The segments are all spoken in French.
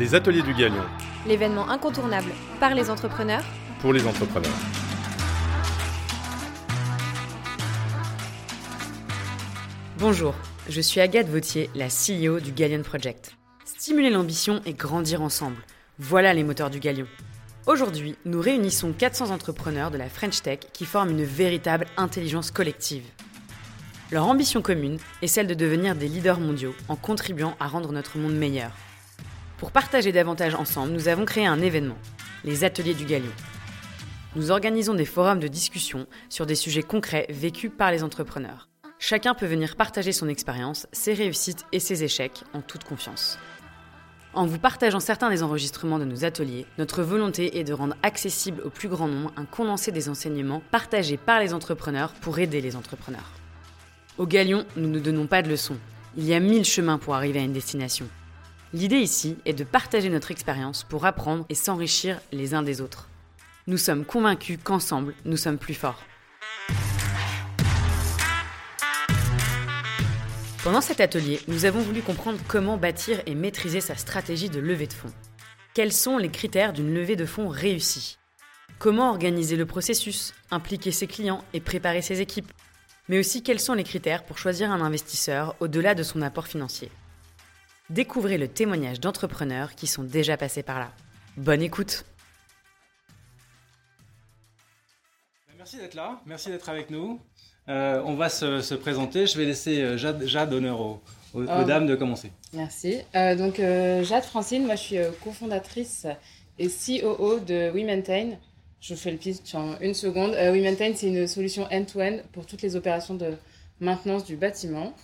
Les ateliers du Galion. L'événement incontournable par les entrepreneurs. Pour les entrepreneurs. Bonjour, je suis Agathe Vautier, la CEO du Galion Project. Stimuler l'ambition et grandir ensemble. Voilà les moteurs du Galion. Aujourd'hui, nous réunissons 400 entrepreneurs de la French Tech qui forment une véritable intelligence collective. Leur ambition commune est celle de devenir des leaders mondiaux en contribuant à rendre notre monde meilleur. Pour partager davantage ensemble, nous avons créé un événement, les Ateliers du Galion. Nous organisons des forums de discussion sur des sujets concrets vécus par les entrepreneurs. Chacun peut venir partager son expérience, ses réussites et ses échecs en toute confiance. En vous partageant certains des enregistrements de nos ateliers, notre volonté est de rendre accessible au plus grand nombre un condensé des enseignements partagés par les entrepreneurs pour aider les entrepreneurs. Au Galion, nous ne donnons pas de leçons. Il y a mille chemins pour arriver à une destination. L'idée ici est de partager notre expérience pour apprendre et s'enrichir les uns des autres. Nous sommes convaincus qu'ensemble, nous sommes plus forts. Pendant cet atelier, nous avons voulu comprendre comment bâtir et maîtriser sa stratégie de levée de fonds. Quels sont les critères d'une levée de fonds réussie? Comment organiser le processus, impliquer ses clients et préparer ses équipes? Mais aussi quels sont les critères pour choisir un investisseur au-delà de son apport financier? Découvrez le témoignage d'entrepreneurs qui sont déjà passés par là. Bonne écoute Merci d'être là, merci d'être avec nous. Euh, on va se, présenter. Je vais laisser euh, Jade, honneur aux, aux, oh. dames de commencer. Merci. Euh, donc Jade Francine, moi je suis cofondatrice et COO de WeMaintain. Je fais le pitch en une seconde. Euh, WeMaintain, c'est une solution end-to-end pour toutes les opérations de maintenance du bâtiment.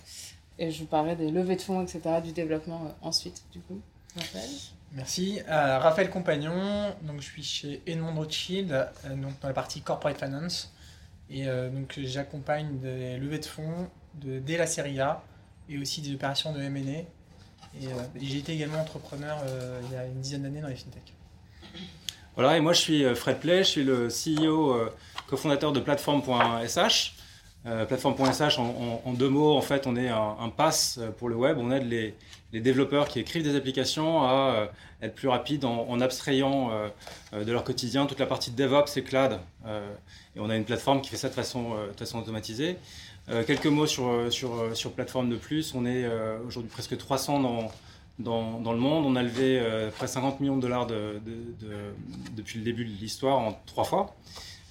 Et je vous parlerai des levées de fonds, etc., du développement euh, ensuite, du coup. Raphaël Merci. Euh, Raphaël Compagnon, donc je suis chez Edmond Rothschild, donc dans la partie corporate finance. Et donc j'accompagne des levées de fonds de, dès la série A et aussi des opérations de M&A. Et j'ai été également entrepreneur il y a une dizaine d'années dans les fintech. Voilà, et moi je suis euh, Fred Play, je suis le CEO, euh, cofondateur de Platform.sh. Euh, Platform.sh, en, deux mots, en fait, on est un, pass pour le web. On aide les, développeurs qui écrivent des applications à être plus rapides en, abstrayant de leur quotidien toute la partie de DevOps et cloud. et on a une plateforme qui fait ça de façon, automatisée. quelques mots sur, sur, Plateforme de plus. On est aujourd'hui presque 300 dans le monde. On a levé euh, près de 50 millions de dollars de, depuis le début de l'histoire en trois fois.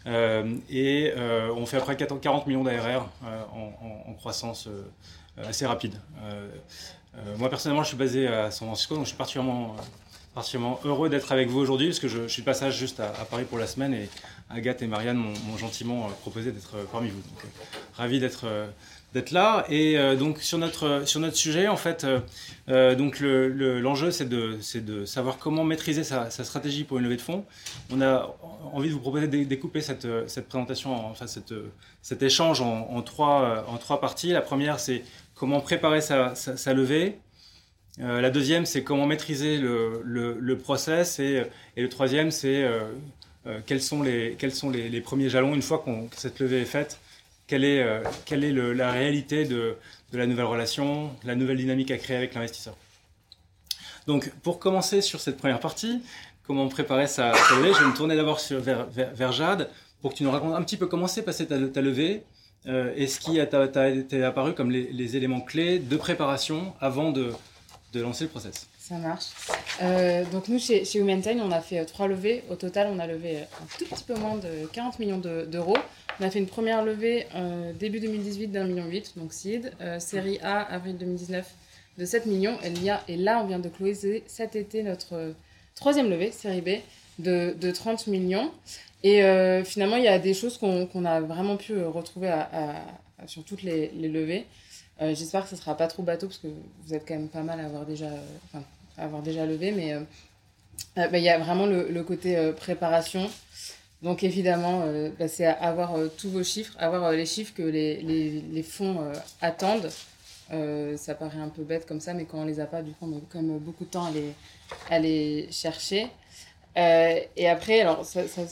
Euh, et euh, on fait après 40 millions d'ARR en, en, croissance assez rapide. moi personnellement, je suis basé à San Francisco, donc je suis particulièrement, heureux d'être avec vous aujourd'hui, parce que je, suis de passage juste à, Paris pour la semaine, et Agathe et Marianne m'ont gentiment proposé d'être parmi vous. Donc, ravi d'être d'être là. Et euh, donc sur notre, sur notre sujet, en fait, euh, euh, donc l'enjeu, c'est de, savoir comment maîtriser sa, stratégie pour une levée de fonds. On a envie de vous proposer de découper cette, cette présentation, enfin cette, cet échange en, trois, en trois parties. La première, c'est comment préparer sa, sa, levée. la deuxième, c'est comment maîtriser le, le, process. Et, et, le troisième, c'est quels sont, les, quels sont les, les, premiers jalons une fois que cette levée est faite quelle est, euh, la réalité de, la nouvelle relation, la nouvelle dynamique à créer avec l'investisseur? Donc, pour commencer sur cette première partie, comment préparer sa, levée, je vais me tourner d'abord vers, Jade pour que tu nous racontes un petit peu comment s'est passée ta, levée euh, et ce qui t'a apparu comme les, éléments clés de préparation avant de, de lancer le process. Ça marche. Euh, donc nous, chez, chez on a fait trois levées. Au total, on a levé un tout petit peu moins de 40 millions d'euros. On a fait une première levée euh, début 2018 d'un million huit, donc seed. Euh, série A, avril 2019, de 7 millions. Et, là, on vient de closer cet été notre euh, troisième levée, série B, de, de 30 millions. Et finalement, il y a des choses qu'on a vraiment pu retrouver sur toutes les, levées. J'espère que ce ne sera pas trop bateau, parce que vous êtes quand même pas mal à avoir déjà, levé. Mais bah, il y a vraiment le côté préparation. Donc évidemment, euh, bah, c'est avoir euh, tous vos chiffres, avoir euh, les chiffres que les, fonds attendent. ça paraît un peu bête comme ça, mais quand on les a pas, du coup, on a quand même beaucoup de temps à les, à les chercher. et après, alors,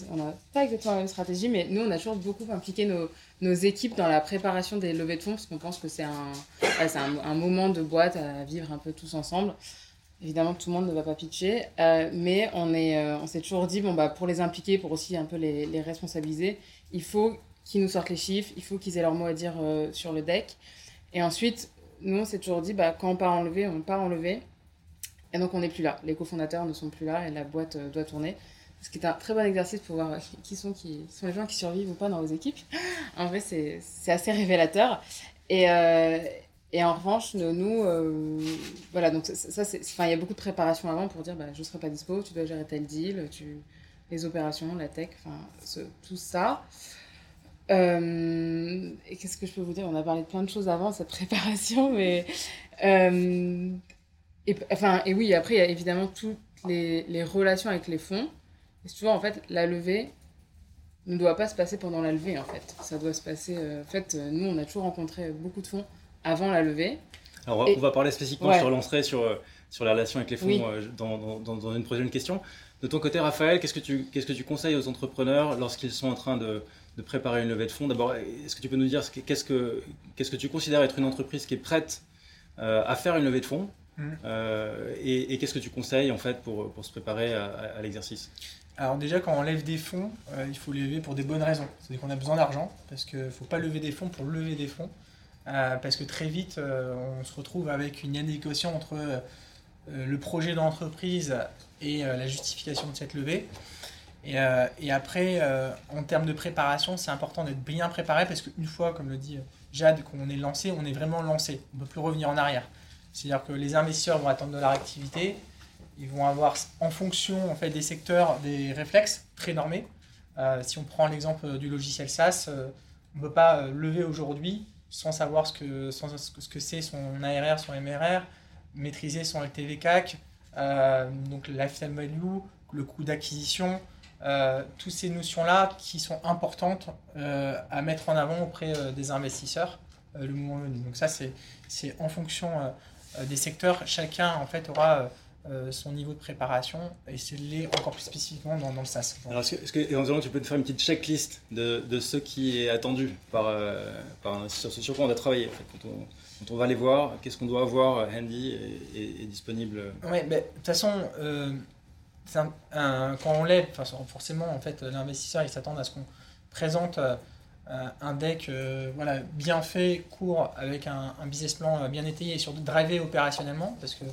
on n'a pas exactement la même stratégie, mais nous, on a toujours beaucoup impliqué nos, équipes dans la préparation des levées de fonds, parce qu'on pense que c'est un, un, moment de boîte à vivre un peu tous ensemble. Évidemment, tout le monde ne va pas pitcher, euh, mais on est, euh, s'est toujours dit bon bah pour les impliquer, pour aussi un peu les, responsabiliser, il faut qu'ils nous sortent les chiffres, il faut qu'ils aient leur mot à dire euh, sur le deck. Et ensuite, nous on s'est toujours dit bah quand on part en levée, on part en levée. Et donc on n'est plus là. Les cofondateurs ne sont plus là et la boîte doit tourner. Ce qui est un très bon exercice pour voir qui sont, qui sont les gens qui survivent ou pas dans vos équipes. En vrai, c'est assez révélateur. Et, et en revanche, nous, euh, voilà, donc ça, ça, c'est, enfin, il y a beaucoup de préparation avant pour dire, bah, je serai pas dispo, tu dois gérer tel deal, tu, les opérations, la tech, enfin, tout ça. Euh, et qu'est-ce que je peux vous dire? On a parlé de plein de choses avant cette préparation, mais euh, et, enfin, et oui, après, il y a évidemment toutes les, relations avec les fonds. Et tu vois, en fait, la levée ne doit pas se passer pendant la levée, en fait. Ça doit se passer. en fait, nous, on a toujours rencontré beaucoup de fonds avant la levée. Alors, on va- Et- on va parler spécifiquement Ouais. sur l'entrée, sur, euh, sur la relation avec les fonds Oui. euh, dans, dans- une prochaine question. De ton côté, Raphaël, qu'est-ce que tu, qu'est-ce que tu conseilles aux entrepreneurs lorsqu'ils sont en train de, de préparer une levée de fonds? D'abord, est-ce que tu peux nous dire ce que- qu'est-ce que, qu'est-ce que tu considères être une entreprise qui est prête euh, à faire une levée de fonds? Euh, et, et qu'est-ce que tu conseilles en fait pour, pour se préparer à, à- à l'exercice? Alors déjà, quand on lève des fonds, euh, il faut les lever pour des bonnes raisons. C'est-à-dire qu'on a besoin d'argent, parce qu'il ne faut pas lever des fonds pour lever des fonds. Euh, parce que très vite, euh, on se retrouve avec une inadéquation entre euh, le projet d'entreprise et la justification de cette levée. Et, après, en termes de préparation, c'est important d'être bien préparé, parce qu'une fois, comme le dit Jade, qu'on est lancé, on est vraiment lancé. On ne peut plus revenir en arrière. C'est-à-dire que les investisseurs vont attendre de leur activité, ils vont avoir en fonction en fait, des secteurs des réflexes très normés. Si on prend l'exemple du logiciel SaaS, on ne peut pas lever aujourd'hui sans savoir ce que, sans, ce que c'est son ARR, son MRR, maîtriser son LTV CAC, euh, donc lifetime value, le coût d'acquisition, euh, toutes ces notions-là qui sont importantes euh, à mettre en avant auprès euh, des investisseurs le moment venu. Donc ça, c'est en fonction des secteurs. Chacun, en fait, aura euh, euh, son niveau de préparation et c'est l'est encore plus spécifiquement dans, dans le SaaS. Alors, est-ce que, est-ce que éventuellement, tu peux te faire une petite checklist de, de ce qui est attendu par, euh, par un investisseur sur, quoi on a travaillé en fait, quand, on, quand on va les voir, qu'est-ce qu'on doit avoir euh, handy et, et- et disponible Oui, mais de toute façon, euh, c'est un- un- quand on enfin, forcément, en fait, l'investisseur, il s'attend à ce qu'on présente euh, euh, un deck euh, voilà, bien fait, court, avec un, un business plan euh, bien étayé et surtout drivé opérationnellement, parce que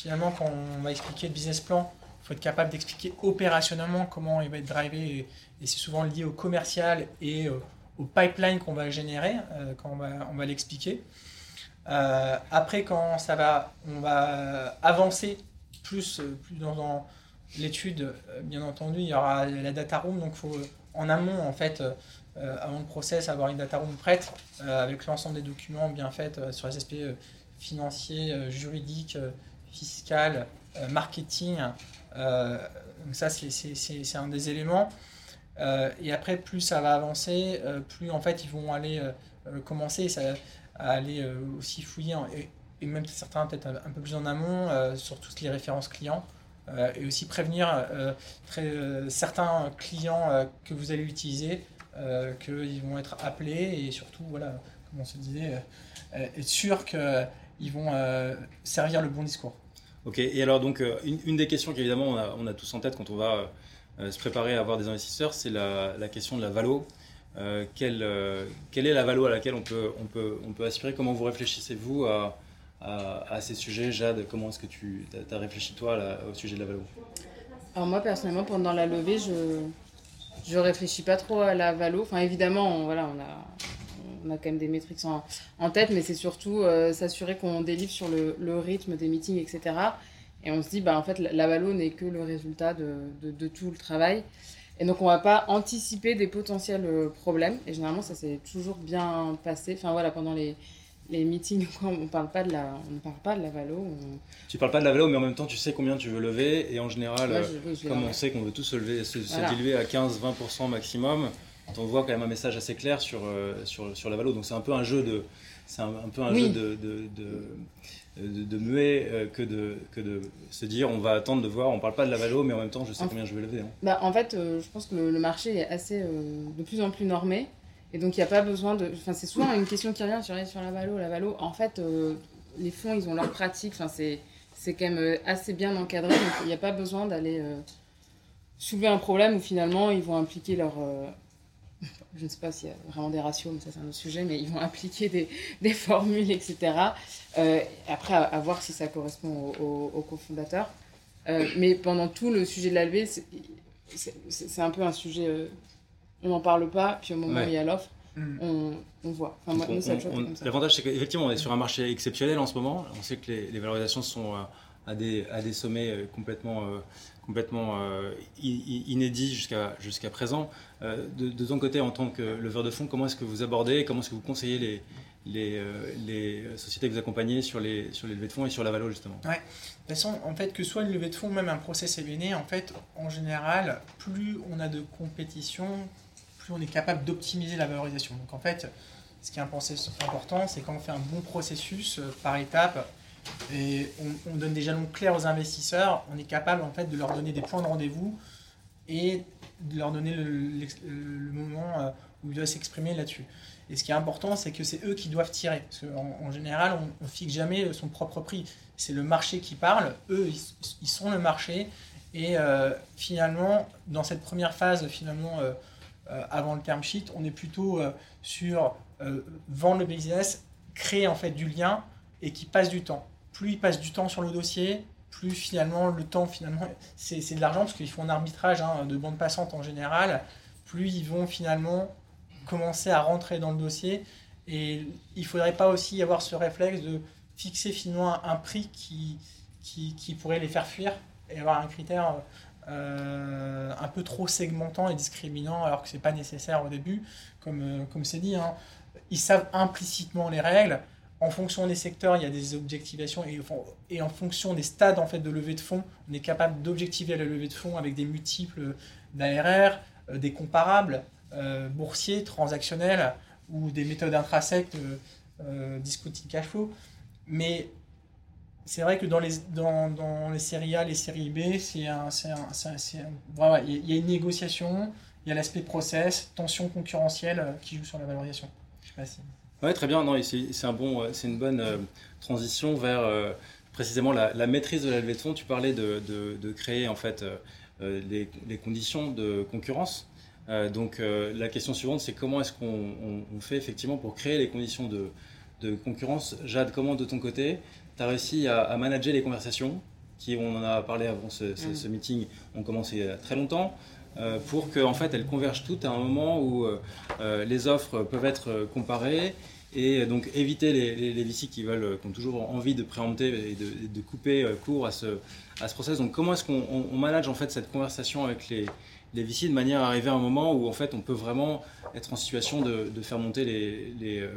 finalement, quand on va expliquer le business plan, il faut être capable d'expliquer opérationnellement comment il va être drivé, et, c'est souvent lié au commercial et euh, au pipeline qu'on va générer euh, quand on va, l'expliquer. Euh, après, quand ça va, on va avancer plus, plus dans, l'étude, bien entendu, il y aura la data room, donc faut en amont, en fait, avant le process, avoir une data room prête avec l'ensemble des documents bien faits sur les aspects financiers, juridiques, euh, fiscal, euh, marketing. Euh, ça, c'est- un des éléments. Euh, et après, plus ça va avancer, plus en fait ils vont aller commencer à aller aussi fouiller, et, même certains peut-être un, peu plus en amont, sur toutes les références clients. euh, et aussi prévenir certains clients que vous allez utiliser, qu'ils vont être appelés et surtout, voilà, comme on se disait, être sûr qu'ils vont euh, servir le bon discours. Ok, et alors donc euh, une, une des questions qu'évidemment on a, on a tous en tête quand on va euh, se préparer à avoir des investisseurs, c'est la, la question de la valo. Euh, quelle, euh, quelle est la valo à laquelle on peut, on peut, on peut aspirer? Comment vous réfléchissez-vous à, à, à ces sujets? Jade, comment est-ce que tu as, réfléchi toi là, au sujet de la valo? Alors moi personnellement pendant la levée je je réfléchis pas trop à la valo. Enfin évidemment on, voilà on a on a quand même des métriques en, en tête mais c'est surtout euh, s'assurer qu'on délivre sur le, le rythme des meetings etc. Et on se dit bah en fait la, valo n'est que le résultat de, de, de tout le travail. Et donc on va pas anticiper des potentiels euh, problèmes et généralement ça s'est toujours bien passé. Enfin voilà pendant les les meetings, on parle pas de la, on ne parle pas de la valo. On... Tu parles pas de la valo, mais en même temps tu sais combien tu veux lever, et en général, Moi, euh, je- je comme on sait qu'on veut tous se, lever, se, se Voilà. diluer à 15-20% maximum, on voit quand même un message assez clair sur, euh, sur, sur la valo. Donc c'est un peu un jeu de, c'est un, un peu un Oui. jeu de, de, de, de- de muet euh, que, de, que de se dire on va attendre de voir. On parle pas de la valo, mais en même temps je sais En- combien je veux lever. hein. Bah, en fait, euh, je pense que le, le marché est assez euh, de plus en plus normé. Et donc, il n'y a pas besoin de. Enfin, c'est souvent une question qui revient sur, sur la valo. La valo, en fait, les fonds, ils ont leur pratique. Enfin, c'est c'est quand même assez bien encadré, donc il n'y a pas besoin d'aller soulever un problème où finalement ils vont impliquer leur. Je ne sais pas s'il y a vraiment des ratios, mais ça c'est un autre sujet, mais ils vont appliquer des, des formules, etc. après, à, voir si ça correspond au, au, cofondateur. mais pendant tout le sujet de la levée, c'est un peu un sujet on n'en parle pas, puis au moment où il y a l'offre, mm. on, on, voit. L'avantage, c'est qu'effectivement, on est sur un marché exceptionnel en ce moment. On sait que les, valorisations sont euh, à des, à des sommets euh, complètement, euh, inédits jusqu'à jusqu'à présent. De, ton côté, en tant que leveur de fonds, comment est-ce que vous abordez, comment est-ce que vous conseillez les, les, les, sociétés que vous accompagnez sur les, sur les levées de fonds et sur la valeur justement? Ouais. De toute façon, en fait, que soit une levée de fonds, même un process événé, en fait, en général, plus on a de compétition, on est capable d'optimiser la valorisation. Donc en fait, ce qui est important, c'est quand on fait un bon processus euh, par étape et on, donne des jalons clairs aux investisseurs, on est capable en fait de leur donner des points de rendez-vous et de leur donner le, moment euh, où ils doivent s'exprimer là-dessus. Et ce qui est important, c'est que c'est eux qui doivent tirer. En général, on ne fixe jamais son propre prix. C'est le marché qui parle. Eux, ils, sont le marché. Et euh, finalement, dans cette première phase, finalement, euh, avant le term sheet, on est plutôt sur vendre le business, créer en fait du lien et qui passe du temps. Plus ils passent du temps sur le dossier, plus finalement le temps finalement c'est de l'argent parce qu'ils font un arbitrage hein, de bande passante en général. Plus ils vont finalement commencer à rentrer dans le dossier et il faudrait pas aussi avoir ce réflexe de fixer finalement un prix qui, qui, pourrait les faire fuir et avoir un critère euh, un peu trop segmentant et discriminant alors que c'est pas nécessaire au début, comme euh, comme c'est dit. Hein. Ils savent implicitement les règles. En fonction des secteurs, il y a des objectivations et, en fonction des stades en fait de levée de fonds, on est capable d'objectiver la levée de fonds avec des multiples d'ARR, euh, des comparables boursiers, transactionnels ou des méthodes intrinsèques de discounting cash flow. Mais c'est vrai que dans les, dans, dans, les séries A, les séries B, c'est un, voilà, il y a une négociation, il y a l'aspect process, tension concurrentielle euh, qui joue sur la valorisation. Je sais pas si... Ouais, très bien. Non, c'est un bon, c'est une bonne euh, transition vers euh, précisément la, maîtrise de la levée de fonds. Tu parlais de, de, de créer en fait les, les, conditions de concurrence. donc la question suivante, c'est comment est-ce qu'on on, fait effectivement pour créer les conditions de, de concurrence? Jade, comment de ton côté tu as réussi à, manager les conversations, qui, on en a parlé avant ce, mm. meeting, ont commencé il y a très longtemps, euh, pour qu'en en fait, elles convergent toutes à un moment où euh, euh, les offres peuvent être comparées et donc éviter les, les, VC qui veulent, qui ont toujours envie de préempter et de, couper court à ce, à ce process. Donc comment est-ce qu'on manage en fait cette conversation avec les, les VC de manière à arriver à un moment où en fait on peut vraiment être en situation de, faire monter les, les, euh,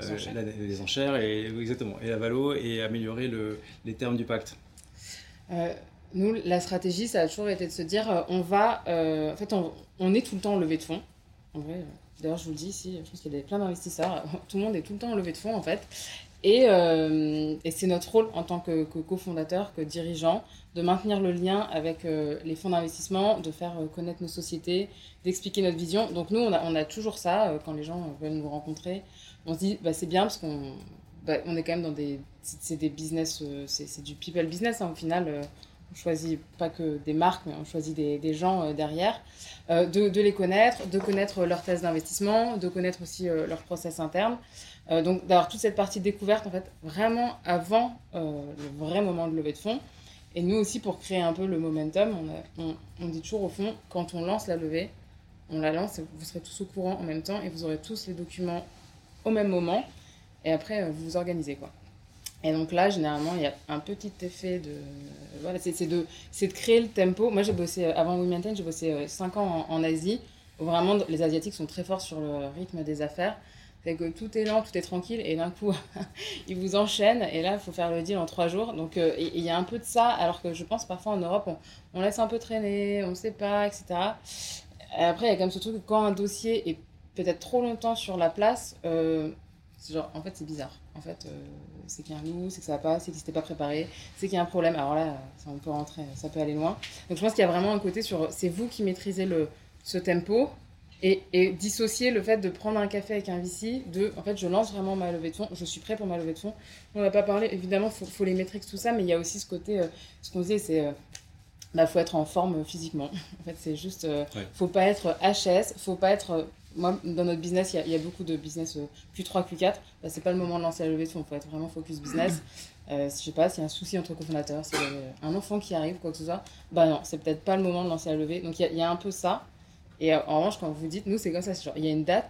euh, enchères. et exactement et la valo et améliorer le, les termes du pacte? Euh, nous, la stratégie, ça a toujours été de se dire, on va, en fait, on, est tout le temps en levée de fonds. En vrai, d'ailleurs, je vous le dis ici, je pense qu'il y a plein d'investisseurs. Tout le monde est tout le temps en levée de fonds, en fait. Et, et c'est notre rôle en tant que, cofondateur, que dirigeant, de maintenir le lien avec euh, les fonds d'investissement, de faire euh, connaître nos sociétés, d'expliquer notre vision. Donc nous, on a, on a toujours ça euh, quand les gens veulent nous rencontrer. On se dit, bah, c'est bien parce qu'on bah, on est quand même dans des... C'est des business, c'est du people business hein, au final. On choisit pas que des marques, mais on choisit des, gens derrière. De, de, les connaître, de connaître leur thèse d'investissement, de connaître aussi leur process interne. donc d'avoir toute cette partie découverte, en fait, vraiment avant le vrai moment de levée de fonds. Et nous aussi, pour créer un peu le momentum, on, on, dit toujours au fond, quand on lance la levée, on la lance, vous serez tous au courant en même temps et vous aurez tous les documents au même moment. Et après, euh, vous vous organisez. quoi. Et donc là, généralement, il y a un petit effet de. Voilà, c'est de, créer le tempo. Moi, j'ai bossé, euh, avant We j'ai bossé 5 euh, ans en, Asie, vraiment les Asiatiques sont très forts sur le rythme des affaires. C'est que tout est lent, tout est tranquille, et d'un coup, ils vous enchaînent, et là, il faut faire le deal en trois jours. Donc, euh, il y a un peu de ça, alors que je pense parfois en Europe, on, laisse un peu traîner, on ne sait pas, etc. après, il y a quand même ce truc que quand un dossier est peut-être trop longtemps sur la place, genre, en fait, c'est bizarre. En fait, euh, c'est qu'il y a un loup, c'est que ça va pas, c'est qu'il s'était pas préparé, c'est qu'il y a un problème. Alors là, ça, on peut rentrer, ça peut aller loin. Donc, je pense qu'il y a vraiment un côté sur, c'est vous qui maîtrisez le, ce tempo, Et, et, dissocier le fait de prendre un café avec un VC de, en fait, je lance vraiment ma levée de fonds, je suis prêt pour ma levée de fonds. On n'a pas parlé, évidemment, il faut, faut, les métriques, tout ça, mais il y a aussi ce côté, euh, ce qu'on disait, c'est, euh, bah, faut être en forme physiquement. en fait, c'est juste, euh, Ouais. faut pas être HS, faut pas être, euh, moi, dans notre business, il y a- il y, a beaucoup de business euh, Q3, Q4, bah, c'est pas le moment de lancer la levée de fonds, faut être vraiment focus business. Euh, je sais pas, s'il y a un souci entre cofondateurs, s'il y a euh, un enfant qui arrive, quoi que ce soit, bah non, c'est peut-être pas le moment de lancer la levée. Donc il y, a- il y a un peu ça. Et euh, en revanche, quand vous dites, nous, c'est comme ça, genre, il y a une date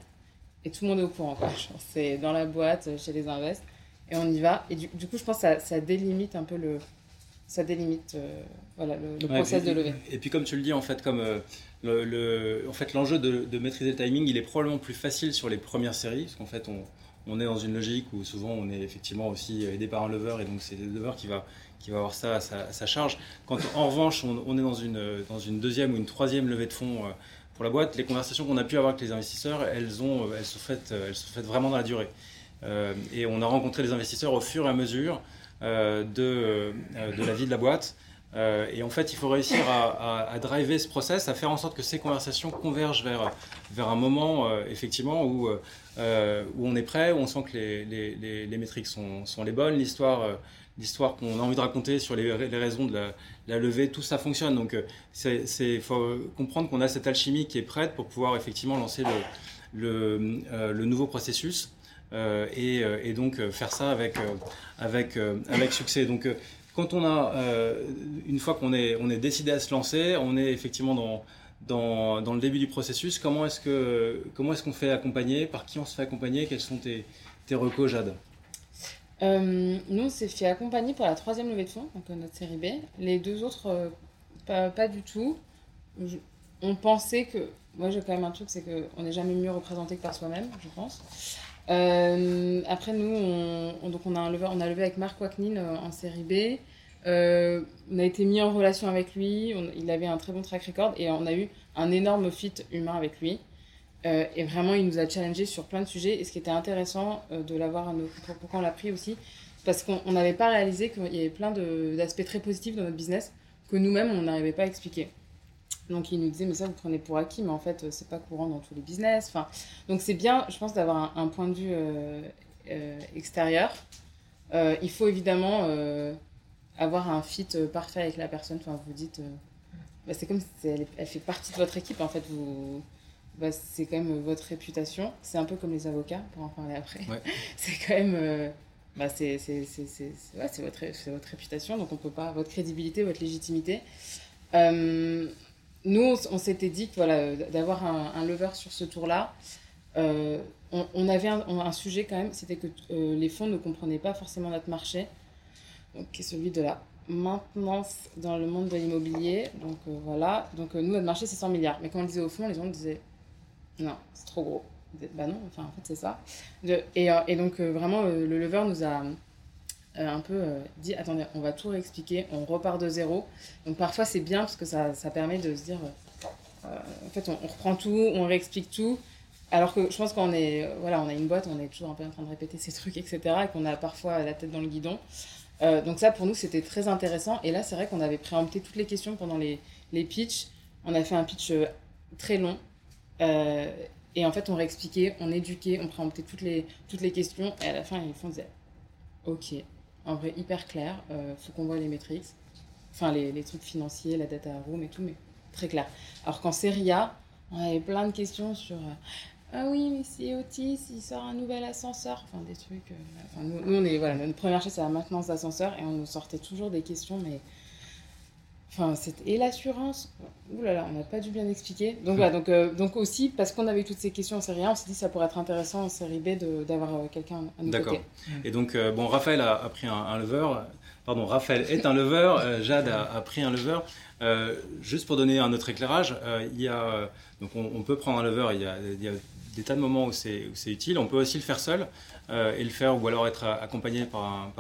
et tout le monde est au courant, quoi. C'est dans la boîte, euh, chez les invests, et on y va. Et du, du coup, je pense que ça, ça délimite un peu le. Ça délimite euh, voilà, le, le Ouais, process puis- de levée. Et puis comme tu le dis, en fait, comme euh, en fait, l'enjeu de, maîtriser le timing, il est probablement plus facile sur les premières séries, parce qu'en fait, on, est dans une logique où souvent on est effectivement aussi aidé par un lever, et donc c'est le lever qui va, qui va avoir ça à sa, sa charge. Quand en revanche, on, est dans une, dans une deuxième ou une troisième levée de fonds euh, pour la boîte, les conversations qu'on a pu avoir avec les investisseurs, elles, ont, euh, sont faites, euh, elles sont faites vraiment dans la durée. Euh, et on a rencontré les investisseurs au fur et à mesure euh, euh, de la vie de la boîte. Euh, et en fait, il faut réussir à, driver ce process, à faire en sorte que ces conversations convergent vers, vers un moment, euh, effectivement, où, euh, où on est prêt, où on sent que les, les, les, les métriques sont, sont les bonnes, l'histoire, l'histoire qu'on a envie de raconter sur les, les raisons de la, levée, tout ça fonctionne. Donc, c'est, faut comprendre qu'on a cette alchimie qui est prête pour pouvoir effectivement lancer le, le, le nouveau processus. et, et donc faire ça avec, avec, avec succès. Donc, quand on a, euh, une fois qu'on est, décidé à se lancer, on est effectivement dans, le début du processus. Comment est-ce que, comment est-ce qu'on fait accompagner Par qui on se fait accompagner Quels sont tes, tes recos, Jade? Euh, nous, on s'est fait accompagner pour la troisième levée de fonds, donc euh, notre série B. Les deux autres, pas, du tout. On pensait que. Moi, j'ai quand même un truc, c'est qu'on n'est jamais mieux représenté que par soi-même, je pense. Après, nous, on, on- donc on, a un on a levé avec Marc Waknin euh, en série B. Euh, on a été mis en relation avec lui. il avait un très bon track record et on a eu un énorme fit humain avec lui. Euh, et vraiment, il nous a challengé sur plein de sujets. Et ce qui était intéressant euh, de l'avoir, à nos- pour- pourquoi on l'a pris aussi, parce qu'on on n'avait pas réalisé qu'il y avait plein d'aspects très positifs dans notre business que nous-mêmes, on n'arrivait pas à expliquer. Donc, il nous disait, mais ça, vous prenez pour acquis, mais en fait, c'est pas courant dans tous les business. Enfin, donc, c'est bien, je pense, d'avoir un, point de vue extérieur. Il faut évidemment avoir un fit euh, parfait avec la personne. Enfin, vous dites, euh, bah, c'est comme si elle, elle fait partie de votre équipe. En fait, vous, bah, c'est quand même votre réputation. C'est un peu comme les avocats, pour en parler après. Ouais. c'est quand même. euh, bah, c'est ouais, votre, ré- c'est votre réputation, donc on peut pas. Votre crédibilité, votre légitimité. Euh, nous, on, s'était dit que voilà, d'avoir un, un lever sur ce tour-là, on, on avait un, un sujet quand même, c'était que les fonds ne comprenaient pas forcément notre marché, qui est celui de la maintenance dans le monde de l'immobilier. Donc euh, voilà, donc euh, nous, notre marché, c'est 100 milliards. Mais quand on le disait au fond, les gens disaient non, c'est trop gros. On disait, Bah non, enfin en fait, c'est ça. Et, euh, et donc vraiment, le lever nous a un peu dit attendez, on va tout réexpliquer, on repart de zéro. Donc parfois, c'est bien parce que ça, ça permet de se dire en fait, on, on reprend tout, on réexplique tout. Alors que je pense qu'on est, voilà, on a une boîte, on est toujours un peu en train de répéter ces trucs, etc. Et qu'on a parfois la tête dans le guidon. Euh, donc ça, pour nous, c'était très intéressant. Et là, c'est vrai qu'on avait préempté toutes les questions pendant les, les pitchs. On a fait un pitch euh, très long. Euh, et en fait, on réexpliquait, on éduquait, on préemptait toutes les, toutes les questions. Et à la fin, ils font ok, en vrai, hyper clair. Euh, faut qu'on voit les métriques. Enfin, les, les trucs financiers, la data room et tout, mais très clair. Alors qu'en série A, on avait plein de questions sur... ah oui, mais si Otis, il sort un nouvel ascenseur. Enfin, des trucs. euh, enfin, nous, nous, on est. Voilà, notre première chose, c'est la maintenance d'ascenseur. Et on nous sortait toujours des questions, mais. Enfin, c'était. Et l'assurance? Ouh là là, on n'a pas dû bien expliquer. Donc voilà, donc, euh, donc aussi, parce qu'on avait toutes ces questions en série A, on s'est dit que ça pourrait être intéressant en série B d'avoir euh, quelqu'un à nos D'accord. côtés. Et donc, euh, bon, Raphaël a, a pris un, un lever. Pardon, Raphaël est un lever. euh, Jade a, a pris un lever. Euh, juste pour donner un autre éclairage, euh, il y a, donc on, on peut prendre un lever. Il y a, il y a des tas de moments où c'est utile. On peut aussi le faire seul euh, et le faire, ou alors être accompagné par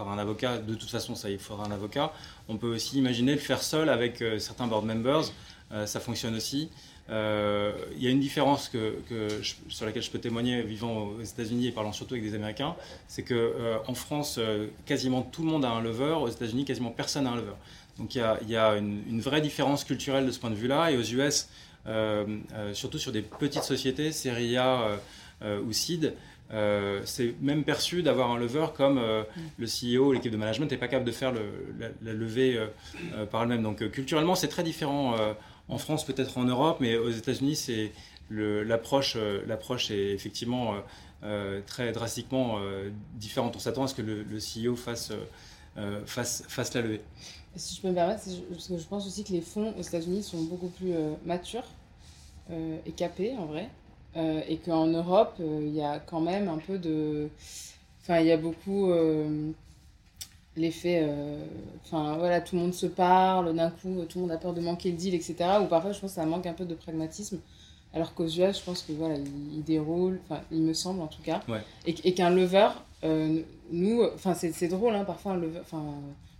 un, avocat. De toute façon, ça, il faudra un avocat. On peut aussi imaginer le faire seul avec euh, certains board members. Euh, ça fonctionne aussi. Il y a une différence que, sur laquelle je peux témoigner vivant aux États-Unis et parlant surtout avec des Américains, c'est que en France, quasiment tout le monde a un lever. Aux États-Unis, quasiment personne n'a un lever. Donc il y a, il y a une, une vraie différence culturelle de ce point de vue-là. Et aux US, surtout sur des petites sociétés, série A ou seed, c'est même perçu d'avoir un lever comme le CEO, l'équipe de management n'est pas capable de faire le, la, levée par elle-même. Donc culturellement, c'est très différent en France, peut-être en Europe, mais aux États-Unis, c'est l'approche l'approche est effectivement très drastiquement différente. On s'attend à ce que le, le CEO fasse euh, la levée. Si je peux me permettre, parce que je pense aussi que les fonds aux États-Unis sont beaucoup plus euh, matures euh, et capés en vrai, et qu'en Europe, il y a quand même un peu de. Enfin, il y a beaucoup l'effet. Enfin, voilà, tout le monde se parle, d'un coup, tout le monde a peur de manquer le deal, etc. Ou parfois, je pense que ça manque un peu de pragmatisme. Alors qu'aux US, je pense que voilà, il, déroule, enfin, il me semble en tout cas, et, et qu'un lever, euh, nous, enfin, c'est drôle, hein, parfois, un lever, enfin,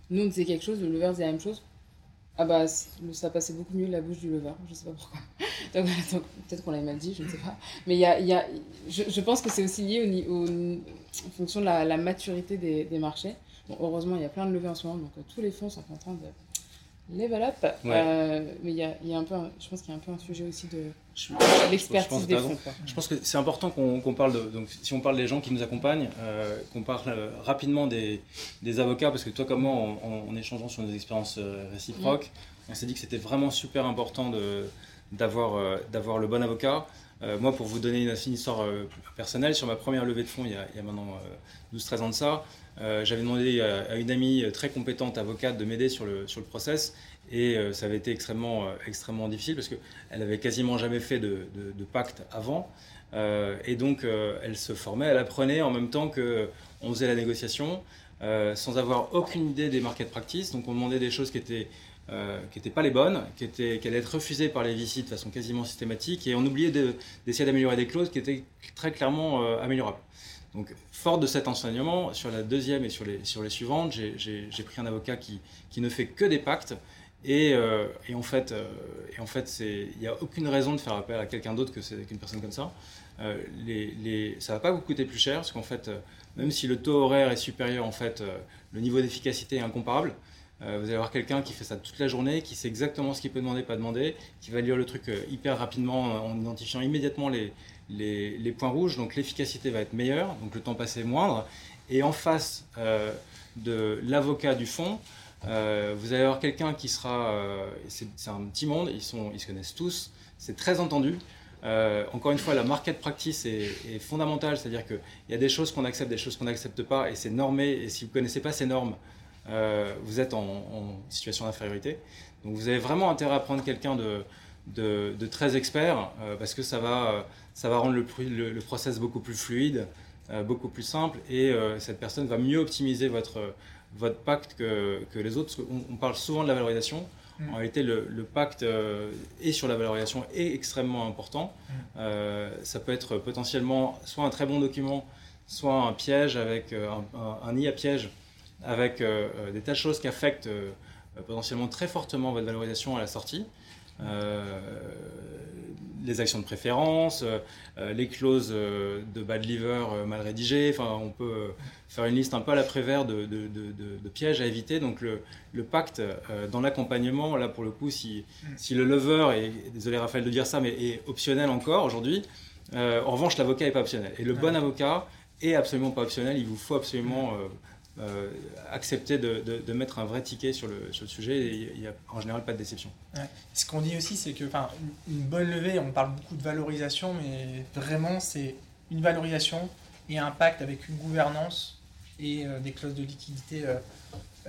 nous, on disait quelque chose, le lever disait la même chose. Ah bah, ça passait beaucoup mieux la bouche du lever, je sais pas pourquoi. donc, peut-être qu'on l'avait mal dit, je ne sais pas. Mais il y a, y a, je, pense que c'est aussi lié au, au, en fonction de la, maturité des, des marchés. Bon, heureusement, il y a plein de levées en ce moment, donc euh, tous les fonds sont en train de level up. Euh, mais il y a, y a, un peu, je pense qu'il y a un peu un sujet aussi de l'expertise des fonds. Je pense que c'est important qu'on parle de. Donc, si on parle des gens qui nous accompagnent, euh, qu'on parle euh, rapidement des, des, avocats, parce que toi comme moi, en, échangeant sur nos expériences réciproques, mm. on s'est dit que c'était vraiment super important d'avoir d'avoir le bon avocat. Moi, pour vous donner une, une histoire personnelle, sur ma première levée de fonds, il y a, maintenant 12-13 ans de ça, euh, j'avais demandé à, une amie très compétente, avocate, de m'aider sur le, sur le process. Et euh, ça avait été extrêmement, euh, extrêmement difficile parce qu'elle avait quasiment jamais fait de, de, pacte avant. et donc, elle se formait, elle apprenait en même temps qu'on faisait la négociation, sans avoir aucune idée des market practices. Donc, on demandait des choses qui étaient qui n'étaient pas les bonnes, qui, étaient, qui allaient être refusées par les VC de façon quasiment systématique, et on oubliait d'essayer d'améliorer des clauses qui étaient très clairement améliorables. Donc, fort de cet enseignement, sur la deuxième et sur les, sur les suivantes, j'ai pris un avocat qui, qui, ne fait que des pactes. Et, euh, et en fait, euh, il n'y a aucune raison de faire appel à quelqu'un d'autre qu'une personne comme ça. Euh, les, les, ça ne va pas vous coûter plus cher, parce qu'en fait, même si le taux horaire est supérieur, en fait, le niveau d'efficacité est incomparable. Vous allez avoir quelqu'un qui fait ça toute la journée, qui sait exactement ce qu'il peut demander, pas demander, qui va lire le truc hyper rapidement en identifiant immédiatement les, les, points rouges, donc l'efficacité va être meilleure, donc le temps passé moindre. Et en face euh, de l'avocat du fond, euh, vous allez avoir quelqu'un qui sera, euh, c'est un petit monde, ils, sont, ils se connaissent tous, c'est très entendu. encore une fois, la market practice est, fondamentale, c'est-à-dire qu'il y a des choses qu'on accepte, des choses qu'on n'accepte pas, et c'est normé, et si vous ne connaissez pas ces normes, vous êtes en situation d'infériorité. Donc vous avez vraiment intérêt à prendre quelqu'un de, de, très experts euh, parce que ça va, euh, ça va rendre le, le, process beaucoup plus fluide, euh, beaucoup plus simple et cette personne va mieux optimiser votre, votre pacte que, que les autres. Parce on, parle souvent de la valorisation. Mm. En réalité, le, pacte est sur la valorisation est extrêmement important. Mm. ça peut être potentiellement soit un très bon document, soit un piège avec un, un, nid à piège avec des tas de choses qui affectent potentiellement très fortement votre valorisation à la sortie. Euh, les actions de préférence, euh, les clauses euh, de bad liver mal rédigées. Enfin, on peut faire une liste un peu à l'après-vert de, de, de, pièges à éviter. Donc le, le pacte dans l'accompagnement, là pour le coup, si, si le lover, et désolé Raphaël de dire ça, mais est optionnel encore aujourd'hui, en revanche l'avocat n'est pas optionnel. Et le bon avocat est absolument pas optionnel, il vous faut absolument euh, accepter de, mettre un vrai ticket sur le, sujet et il n'y a en général pas de déception. Ce qu'on dit aussi, c'est que une bonne levée, on parle beaucoup de valorisation, mais vraiment c'est une valorisation et un pacte avec une gouvernance et euh, des clauses de liquidité euh,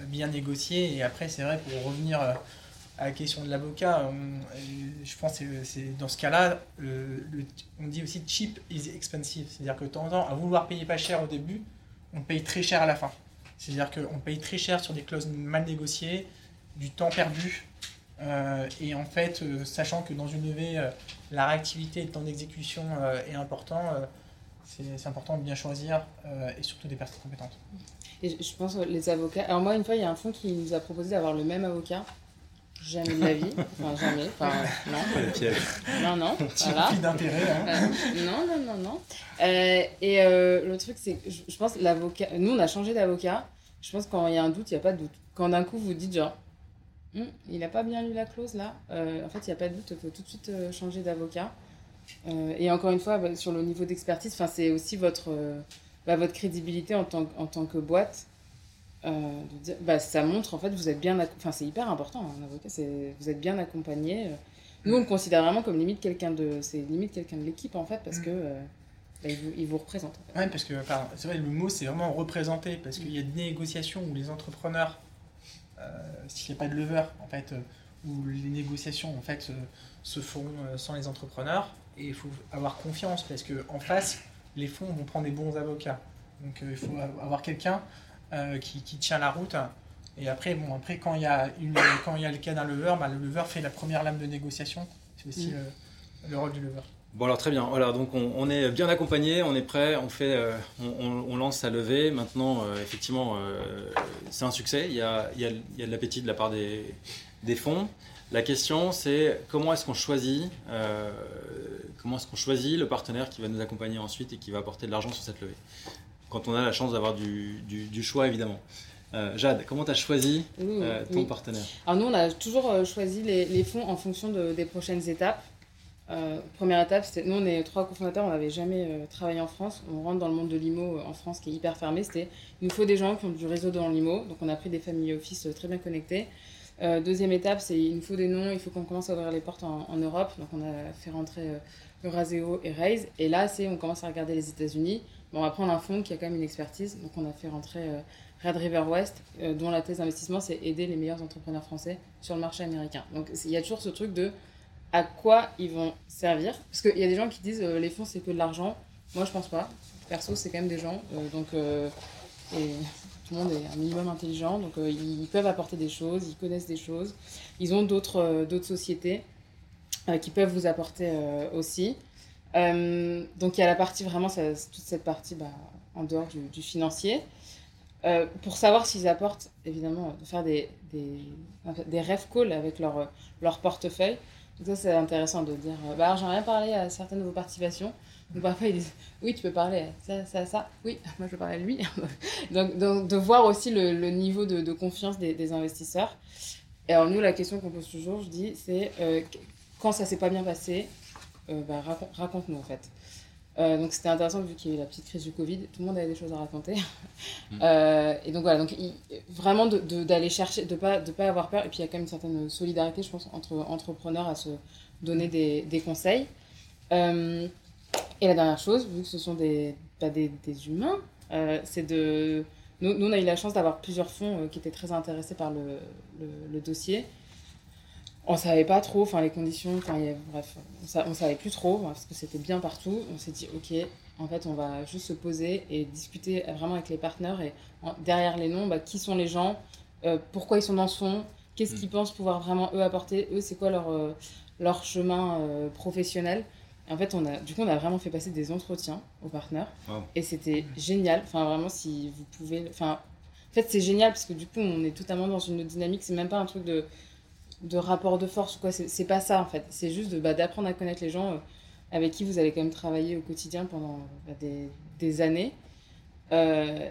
bien négociées. Et après, c'est vrai, pour revenir à la question de l'avocat, je pense que dans ce cas-là, on dit aussi cheap is expensive. C'est-à-dire que de temps en temps, à vouloir payer pas cher au début, on paye très cher à la fin. C'est-à-dire qu'on paye très cher sur des clauses mal négociées, du temps perdu. Euh, et en fait, euh, sachant que dans une levée, euh, la réactivité et le temps d'exécution est important, c'est important de bien choisir et surtout des personnes compétentes. Et je pense les avocats. Alors, moi, une fois, il y a un fonds qui nous a proposé d'avoir le même avocat. Jamais de la vie. Enfin, jamais. Enfin, non. Non, non. Voilà. d'intérêt. Hein. non, non, non, non. et le truc, c'est je, je pense l'avocat. Nous, on a changé d'avocat. Je pense quand il y a un doute, il n'y a pas de doute. Quand d'un coup, vous dites genre, Hum, il n'a pas bien lu la clause là. Euh, en fait, il n'y a pas de doute, il faut tout de suite euh, changer d'avocat. Euh, et encore une fois, bah, sur le niveau d'expertise, c'est aussi votre, euh, bah, votre crédibilité en tant, en tant que boîte. Euh, de dire- bah, ça montre en fait vous êtes bien enfin c'est hyper important hein, un avocat c'est vous êtes bien accompagné nous on le considère vraiment comme limite quelqu'un de c'est limite quelqu'un de l'équipe en fait parce Mm. que euh, bah, il, vous, il vous représente en fait. Ouais, parce que c'est vrai, le mot c'est vraiment représenter, parce qu'il y a des négociations où les entrepreneurs, euh, s'il n'y a pas de lever, en fait, euh, où les négociations en fait euh, se font euh, sans les entrepreneurs, et il faut avoir confiance, parce que en face, les fonds vont prendre des bons avocats. Donc euh, il faut avoir quelqu'un euh, qui, qui tient la route. Et après, bon, après quand il y a une, quand il y a le cas d'un lever, bah, le lever fait la première lame de négociation. C'est aussi Mm. le, le rôle du lever. Bon alors très bien, voilà, donc on, on est bien accompagné, on est prêt, on, fait, euh, on, lance sa levée. Maintenant, euh, effectivement, euh, c'est un succès, il y a, il y a- il y a de l'appétit de la part des, des fonds. La question c'est comment est-ce qu'on choisit, euh, comment est-ce qu'on choisit le partenaire qui va nous accompagner ensuite et qui va apporter de l'argent sur cette levée? Quand on a la chance d'avoir du, du- du choix évidemment. Euh, Jade, comment tu as choisi euh, oui. ton partenaire? Alors nous, on a toujours euh, choisi les, les fonds en fonction de- des prochaines étapes. Première étape, c'était nous, on est trois cofondateurs, on n'avait jamais travaillé en France. On rentre dans le monde de l'IMO en France qui est hyper fermé. C'était, il nous faut des gens qui ont du réseau dans l'IMO. Donc on a pris des family office très bien connectés. Euh, deuxième étape, c'est il nous faut des noms, il faut qu'on commence à ouvrir les portes en, en Europe. Donc on a fait rentrer Euraseo et Raise. Et là, c'est on commence à regarder les États-Unis. On va prendre un fonds qui a quand même une expertise. Donc on a fait rentrer euh, Red River West, euh, dont la thèse d'investissement, c'est aider les meilleurs entrepreneurs français sur le marché américain. Donc il y a toujours ce truc de à quoi ils vont servir. Parce qu'il y a des gens qui disent euh, les fonds, c'est que de l'argent. Moi, je pense pas. Perso, c'est quand même des gens. euh, donc, tout le monde est un minimum intelligent. Donc, ils peuvent apporter des choses, ils connaissent des choses. Ils ont d'autres d'autres sociétés qui peuvent vous apporter aussi. Euh, donc, il y a la partie vraiment, ça- toute cette partie bah, en dehors du, financier. Euh, pour savoir s'ils apportent, évidemment, de faire des, des, des rêve calls avec leur, leur portefeuille. Donc ça, c'est intéressant de dire, euh, bah, j'aimerais parler à certaines de vos participations. Donc parfois, ils disent, oui, tu peux parler à ça, ça, ça. Oui, moi, je peux parler à lui. donc, de voir aussi le, niveau de, confiance des, investisseurs. Et alors, nous, la question qu'on pose toujours, je dis, c'est quand ça s'est pas bien passé, bah, racon- raconte-nous, en fait. Euh, donc c'était intéressant vu qu'il y a eu la petite crise du Covid, tout le monde avait des choses à raconter. Euh, et donc voilà, donc il- vraiment de- de- d'aller chercher, de pas de pas avoir peur. Et puis il y a quand même une certaine solidarité, je pense, entre entrepreneurs à se donner des, des conseils. Euh, et la dernière chose, vu que ce sont des pas des, des humains, euh, c'est de nous, nous, on a eu la chance d'avoir plusieurs fonds euh, qui étaient très intéressés par le, le, le dossier. On savait pas trop, enfin les conditions, enfin bref, on, sa- on savait plus trop parce que c'était bien partout. On s'est dit ok, en fait on va juste se poser et discuter vraiment avec les partenaires et en- derrière les noms, bah, qui sont les gens, euh, pourquoi ils sont dans ce fonds, qu'est-ce qu'ils pensent pouvoir vraiment eux apporter, eux c'est quoi leur euh, leur chemin euh, professionnel. Et en fait on a, du coup on a vraiment fait passer des entretiens aux partenaires Wow. et c'était génial. Enfin vraiment si vous pouvez, enfin en fait c'est génial parce que du coup on est totalement dans une dynamique. C'est même pas un truc de de rapport de force ou quoi. C'est pas ça en fait. C'est juste bah, d'apprendre à connaître les gens euh, avec qui vous allez quand même travailler au quotidien pendant bah, des, des années. Euh,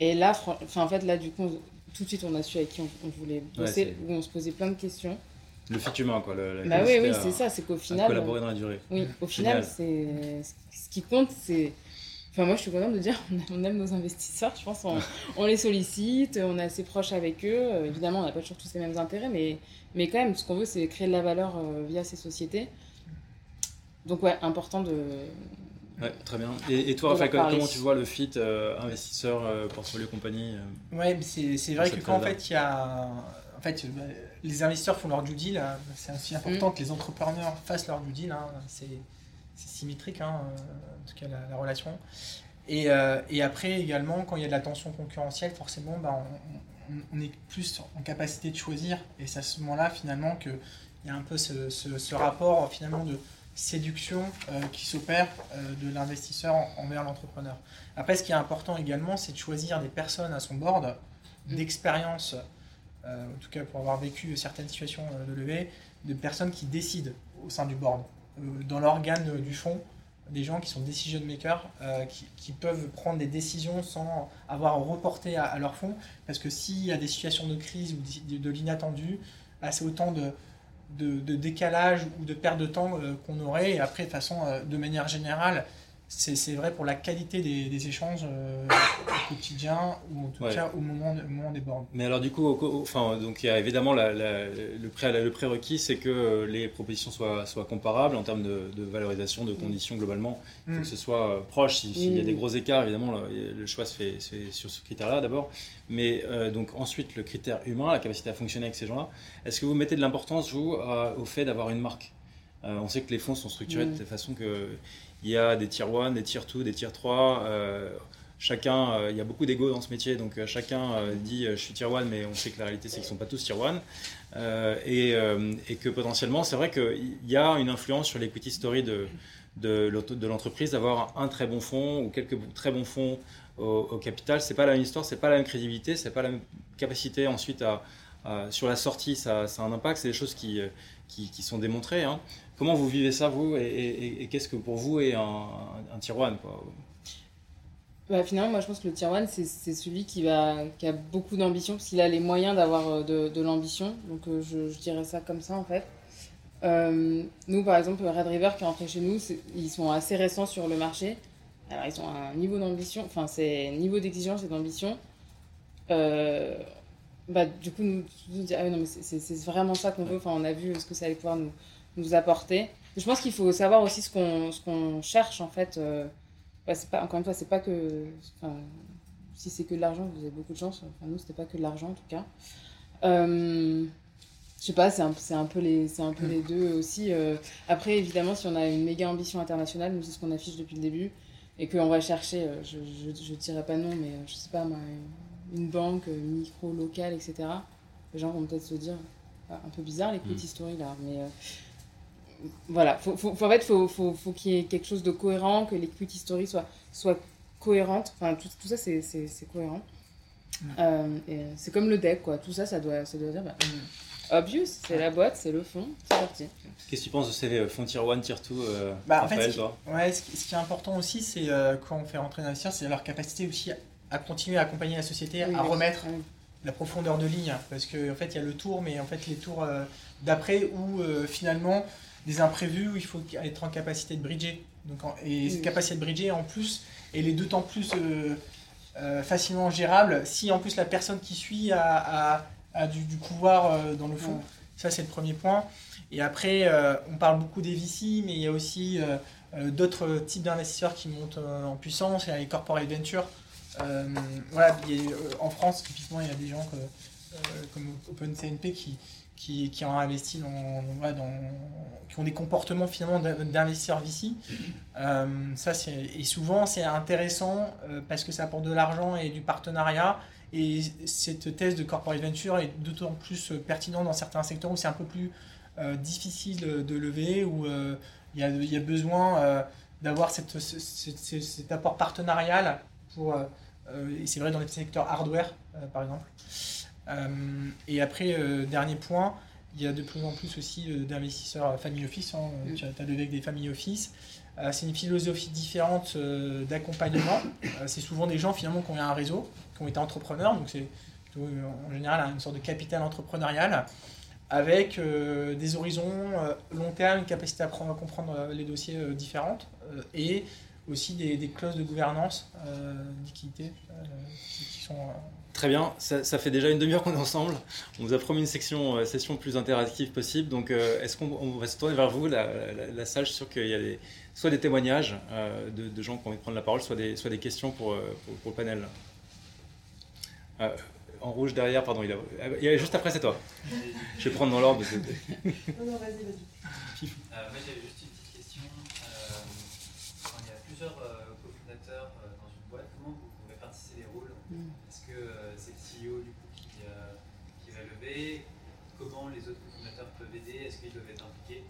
et là, enfin en fait là du coup on- tout de suite on a su avec qui on, on voulait bosser, où on se posait plein de questions. Le fit humain, quoi. le- la Bah oui oui c'est ça, c'est qu'au final. collaborer dans la durée. Oui, au final, c'est ce qui compte, c'est. Enfin, moi, je suis contente de dire on aime nos investisseurs. Je pense on, on les sollicite, on est assez proche avec eux. Euh, évidemment, on n'a pas toujours tous les mêmes intérêts, mais, mais quand même, ce qu'on veut, c'est créer de la valeur euh, via ces sociétés. Donc, ouais, important de. Ouais, très bien. Et, et toi, Raphaël, comment tu vois le fit euh, investisseur, euh, portfolio compagnie euh, Ouais, mais c'est c'est vrai que quand en fait il y a, en fait, les investisseurs font leur due deal, hein, c'est aussi important Mm. que les entrepreneurs fassent leur due deal. hein, c'est symétrique, hein, euh, en tout cas la, la relation. Et, euh, et après également, quand il y a de la tension concurrentielle, forcément, bah, on, on- on est plus en capacité de choisir. Et c'est à ce moment-là finalement que il y a un peu ce, ce- ce rapport finalement de séduction euh, qui s'opère euh, de l'investisseur en- envers l'entrepreneur. Après, ce qui est important également, c'est de choisir des personnes à son board d'expérience, euh, en tout cas pour avoir vécu certaines situations de levée, de personnes qui décident au sein du board, dans l'organe euh, du fonds, des gens qui sont decision makers, euh, qui, peuvent prendre des décisions sans avoir reporté à, à leur fonds, parce que s'il y a des situations de crise ou de, l'inattendu, assez autant de, de, décalage ou de perte de temps qu'on aurait. Et après, de façon, de manière générale, c'est vrai pour la qualité des, des échanges euh, au quotidien ou en tout cas au moment, au moment, des bornes. Mais alors du coup, enfin, donc il y a évidemment la, le, pré, le prérequis, c'est que les propositions soient, soient comparables en termes de, de valorisation, de conditions globalement. Il faut mm. que ce soit euh, proche. S'il y a des gros écarts, évidemment, le, choix se fait, sur ce critère-là d'abord. Mais euh, donc ensuite, le critère humain, la capacité à fonctionner avec ces gens-là. Est-ce que vous mettez de l'importance, vous, au fait d'avoir une marque? On sait que les fonds sont structurés mm. de telle façon que il y a des tier 1, des tier 2, des tier 3. Euh, chacun, euh, il y a beaucoup d'ego dans ce métier, donc euh, chacun dit je suis tier 1, mais on sait que la réalité c'est qu'ils ne sont pas tous tier 1. Et, que potentiellement, c'est vrai qu'il y a une influence sur l'equity story de, l'entreprise d'avoir un très bon fonds ou quelques très bons fonds au, au capital. C'est pas la même histoire, c'est pas la même crédibilité, c'est pas la même capacité ensuite à, sur la sortie, ça, a un impact. C'est des choses qui sont démontrées. Hein. Comment vous vivez ça, vous Et, qu'est-ce que pour vous est un, un tier one bah, Finalement, moi je pense que le tier one, c'est celui qui, va, qui a beaucoup d'ambition, parce qu'il a les moyens d'avoir euh, de, de l'ambition. Donc euh, je, je, dirais ça comme ça en fait. Euh, nous, par exemple, Red River qui est rentré chez nous, ils sont assez récents sur le marché. Alors, ils ont un niveau d'ambition, enfin, c'est niveau d'exigence et d'ambition. bah, du coup, nous, nous ah non, mais c'est vraiment ça qu'on veut. Enfin, on a vu ce que ça allait pouvoir nous, nous apporter. Je pense qu'il faut savoir aussi ce qu'on qu'on cherche en fait. Euh, bah, pas, encore une fois, c'est pas que. si c'est que de l'argent, vous avez beaucoup de chance. Enfin, nous, c'était pas que de l'argent en tout cas. Euh, je sais pas, c'est un, un, peu, les, un peu les deux aussi. Euh. après, évidemment, si on a une méga ambition internationale, nous, c'est ce qu'on affiche depuis le début, et qu'on va chercher, euh, je ne dirais pas non, mais je sais pas, une banque, micro, locale, etc. Les gens vont peut-être se dire, ah, un peu bizarre les petites mm. histoires là, mais voilà, faut, faut, en fait, il faut, faut, faut qu'il y ait quelque chose de cohérent, que l'equity story soit, soit cohérente. Enfin, tout, tout ça, c'est cohérent. Euh, c'est comme le deck, quoi. Tout ça, ça doit, ça doit dire. Bah, obvious, c'est la boîte, c'est le fond, c'est parti. Qu'est-ce que tu penses de ces euh, fonds tier 1, tier 2 euh, bah, en fait, toi? ouais, ce, qui, est important aussi, c'est quand on fait rentrer d'investisseurs, c'est leur capacité aussi à, continuer à accompagner la société, à remettre la profondeur de ligne. Parce qu'en en fait, il y a le tour, mais en fait, les tours d'après où finalement des imprévus où il faut être en capacité de bridger. Donc, et cette capacité de bridger, en plus, elle est d'autant plus euh, euh, facilement gérable si en plus la personne qui suit a, a, du, pouvoir euh, dans le fond. Ça, c'est le premier point. Et après, on parle beaucoup des VC, mais il y a aussi d'autres types d'investisseurs qui montent en puissance. Il y a les corporate ventures. voilà, en France, typiquement, il y a des gens comme OpenCNP qui, qui, ont investi dans, qui ont des comportements finalement d'investisseurs VC. Euh, ça c'est et souvent c'est intéressant euh, parce que ça apporte de l'argent et du partenariat. Et cette thèse de corporate venture est d'autant plus euh, pertinente dans certains secteurs où c'est un peu plus difficile de lever, où il y a, y, a, besoin d'avoir cette, cet apport partenarial pour et c'est vrai dans les secteurs hardware par exemple. Euh, et après, euh, dernier point, il y a de plus en plus aussi euh, d'investisseurs family office. Hein. Mm. Tu as levé avec des family office. c'est une philosophie différente d'accompagnement. c'est souvent des gens finalement qui ont eu un réseau, qui ont été entrepreneurs, donc c'est en général une sorte de capital entrepreneurial avec des horizons long terme, une capacité à, prendre, à comprendre les dossiers différentes et aussi des, des, clauses de gouvernance d'équité qui, sont Très bien, ça, fait déjà une demi-heure qu'on est ensemble. On vous a promis une section, euh, session plus interactive possible. Donc, euh, est-ce qu'on va se tourner vers vous, la, la, salle? Je suis sûr qu'il y a soit des témoignages euh, de, gens qui ont envie de prendre la parole, soit des, soit des questions pour, pour, le panel. en rouge derrière, pardon, il, a, juste après, c'est toi. Je vais prendre dans l'ordre. non, non, vas-y, vas-y. moi, j'avais juste une petite question. quand il y a plusieurs cofondateurs dans une boîte, comment vous pouvez participer les rôles mm. Euh, c'est le CEO du coup qui, euh, Comment les autres cofondateurs peuvent aider Est-ce qu'ils doivent être impliqués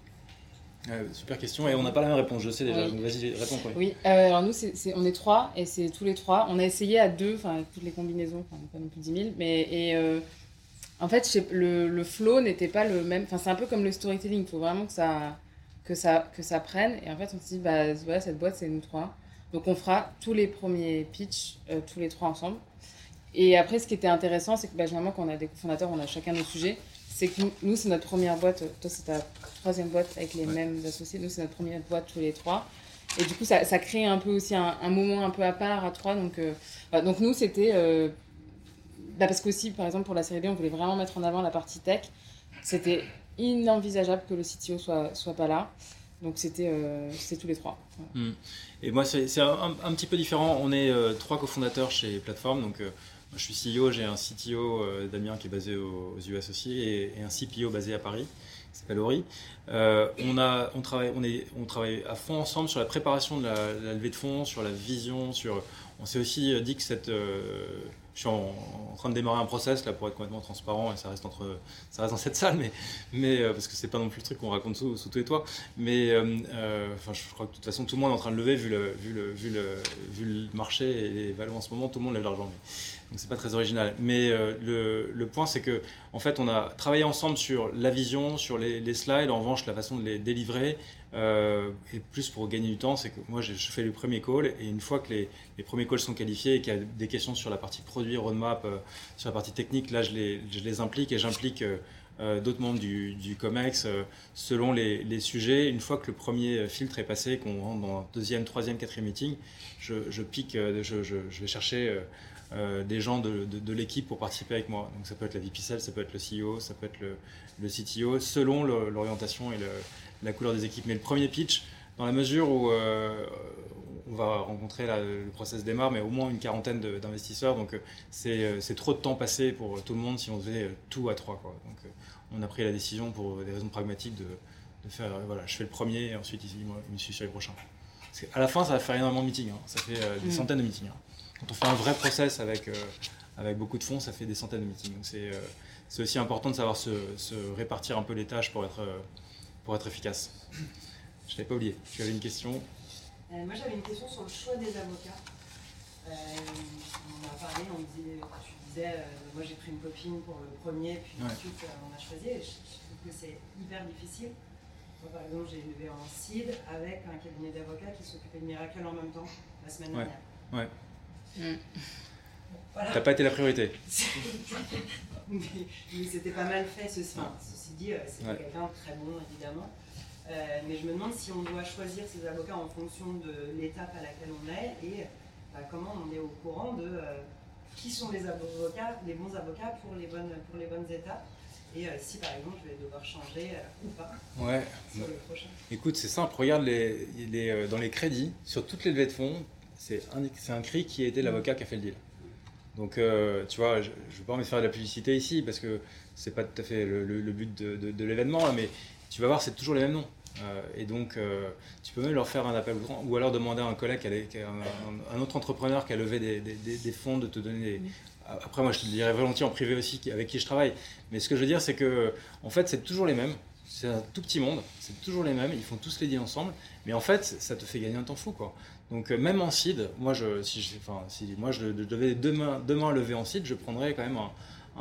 super question et on n'a pas la même réponse, je sais déjà. vas-y, réponds. Oui, euh, alors nous, on est trois et c'est tous les trois. On a essayé à deux, enfin toutes les combinaisons, enfin pas non plus 10 000, mais et, en fait le, le flow n'était pas le même. Enfin c'est un peu comme le storytelling, il faut vraiment que ça, que, ça, que ça prenne. Et en fait on se dit, bah voilà, cette boîte c'est nous trois. Donc on fera tous les premiers pitchs, tous les trois ensemble. Et après, ce qui était intéressant, c'est que bah, généralement, quand on a des cofondateurs, on a chacun nos sujets. c'est que nous- c'est notre première boîte. Toi, c'est ta troisième boîte avec les mêmes associés. Nous, c'est notre première boîte tous les trois. Et du coup, ça, ça crée un peu aussi un, un moment un peu à part à trois. Donc, euh, voilà. donc nous, c'était. euh, bah, parce qu'aussi, par exemple, pour la série B, on voulait vraiment mettre en avant la partie tech. C'était inenvisageable que le CTO soit, soit pas là. Donc, c'était euh, tous les trois. Voilà. Et moi, c'est un, un petit peu différent. On est euh, trois cofondateurs chez Plateforme. Donc, euh, je suis CEO, j'ai un CTO, euh, Damien, qui est basé aux, US aussi, et, un CPO basé à Paris, qui s'appelle Ori. Euh, on, travaille, on, travaille à fond ensemble sur la préparation de la, levée de fonds, sur la vision, sur... On s'est aussi euh, dit que cette... je suis en, train de démarrer un process là pour être complètement transparent et ça reste entre ça reste dans cette salle mais mais parce que c'est pas non plus le truc qu'on raconte sous, sous tous les toits mais je crois que de toute façon tout le monde est en train de lever vu le vu le vu le, marché et les valeurs en ce moment tout le monde lève l'argent donc c'est pas très original. Mais euh, le, le point c'est que en fait on a travaillé ensemble sur la vision, sur les, slides. En revanche la façon de les délivrer euh, et plus pour gagner du temps, c'est que moi je fais le premier call et une fois que les, les premiers calls sont qualifiés et qu'il y a des questions sur la partie produit, roadmap, euh, sur la partie technique, là je les, je les implique et j'implique euh, euh, d'autres membres du, du COMEX euh, selon les, les sujets. Une fois que le premier filtre est passé, qu'on rentre dans un deuxième, troisième, quatrième meeting, je, pique, euh, je, je vais chercher euh, des gens de, de, de l'équipe pour participer avec moi. Donc ça peut être la VP Sales, ça peut être le CEO, ça peut être le, le CTO, selon l'orientation et le, la couleur des équipes. Mais le premier pitch, dans la mesure où euh, on va rencontrer là, le process démarre, mais au moins une quarantaine d'investisseurs, donc euh, c'est trop de temps passé pour tout le monde si on faisait tout à trois. Quoi. Donc on a pris la décision pour des raisons pragmatiques de, de faire, voilà, je fais le premier et ensuite il, moi, il me suit sur les prochains. Parce qu'à la fin, ça va faire énormément de meetings, hein. ça fait euh, des Mm. centaines de meetings. hein. Quand on fait un vrai process avec, euh, avec beaucoup de fonds, ça fait des centaines de meetings. Donc c'est euh, aussi important de savoir se, se répartir un peu les tâches pour être, euh, pour être efficace. Je l'avais pas oublié. Tu avais une question? Euh, moi j'avais une question sur le choix des avocats. Euh, on en a parlé, on disait, tu disais, euh, moi j'ai pris une copine pour le premier, puis Ouais. ensuite on a choisi, et je, je trouve que c'est hyper difficile. Moi par exemple j'ai levé en seed avec un cabinet d'avocats qui s'occupait de Miracle en même temps la semaine Ouais. dernière. Mm. Voilà. T'as pas été la priorité. mais mais c'était pas mal fait, ceci, enfin, ceci dit, euh, c'était Ouais. quelqu'un de très bon évidemment. Euh, mais je me demande si on doit choisir ses avocats en fonction de l'étape à laquelle on est et bah, comment on est au courant de euh, qui sont les avocats, les bons avocats pour les bonnes, pour les bonnes étapes. Et euh, si par exemple je vais devoir changer ou pas Ouais. sur le prochain. Écoute, c'est simple. Regarde les, les, dans les crédits, sur toutes les levées de fonds, c'est un, cri qui a été l'avocat qui a fait le deal. Donc, euh, tu vois, je ne veux pas envie de faire de la publicité ici parce que c'est pas tout à fait le, le- le but de, de- de l'événement, là, mais tu vas voir, c'est toujours les mêmes noms. Euh, et donc, euh, tu peux même leur faire un appel grand, ou alors demander à un collègue, qui a les- qui a un, un autre entrepreneur qui a levé des, des- des- des fonds, de te donner des. Après, moi, je te le dirais volontiers en privé aussi, avec qui je travaille. Mais ce que je veux dire, c'est que, en fait, c'est toujours les mêmes. C'est un tout petit monde, c'est toujours les mêmes, ils font tous les deals ensemble, mais en fait, ça te fait gagner un temps fou, quoi. Donc, euh, même en seed, moi, je, si, je, enfin, si moi je, je devais demain, demain lever en seed, je prendrais quand même un,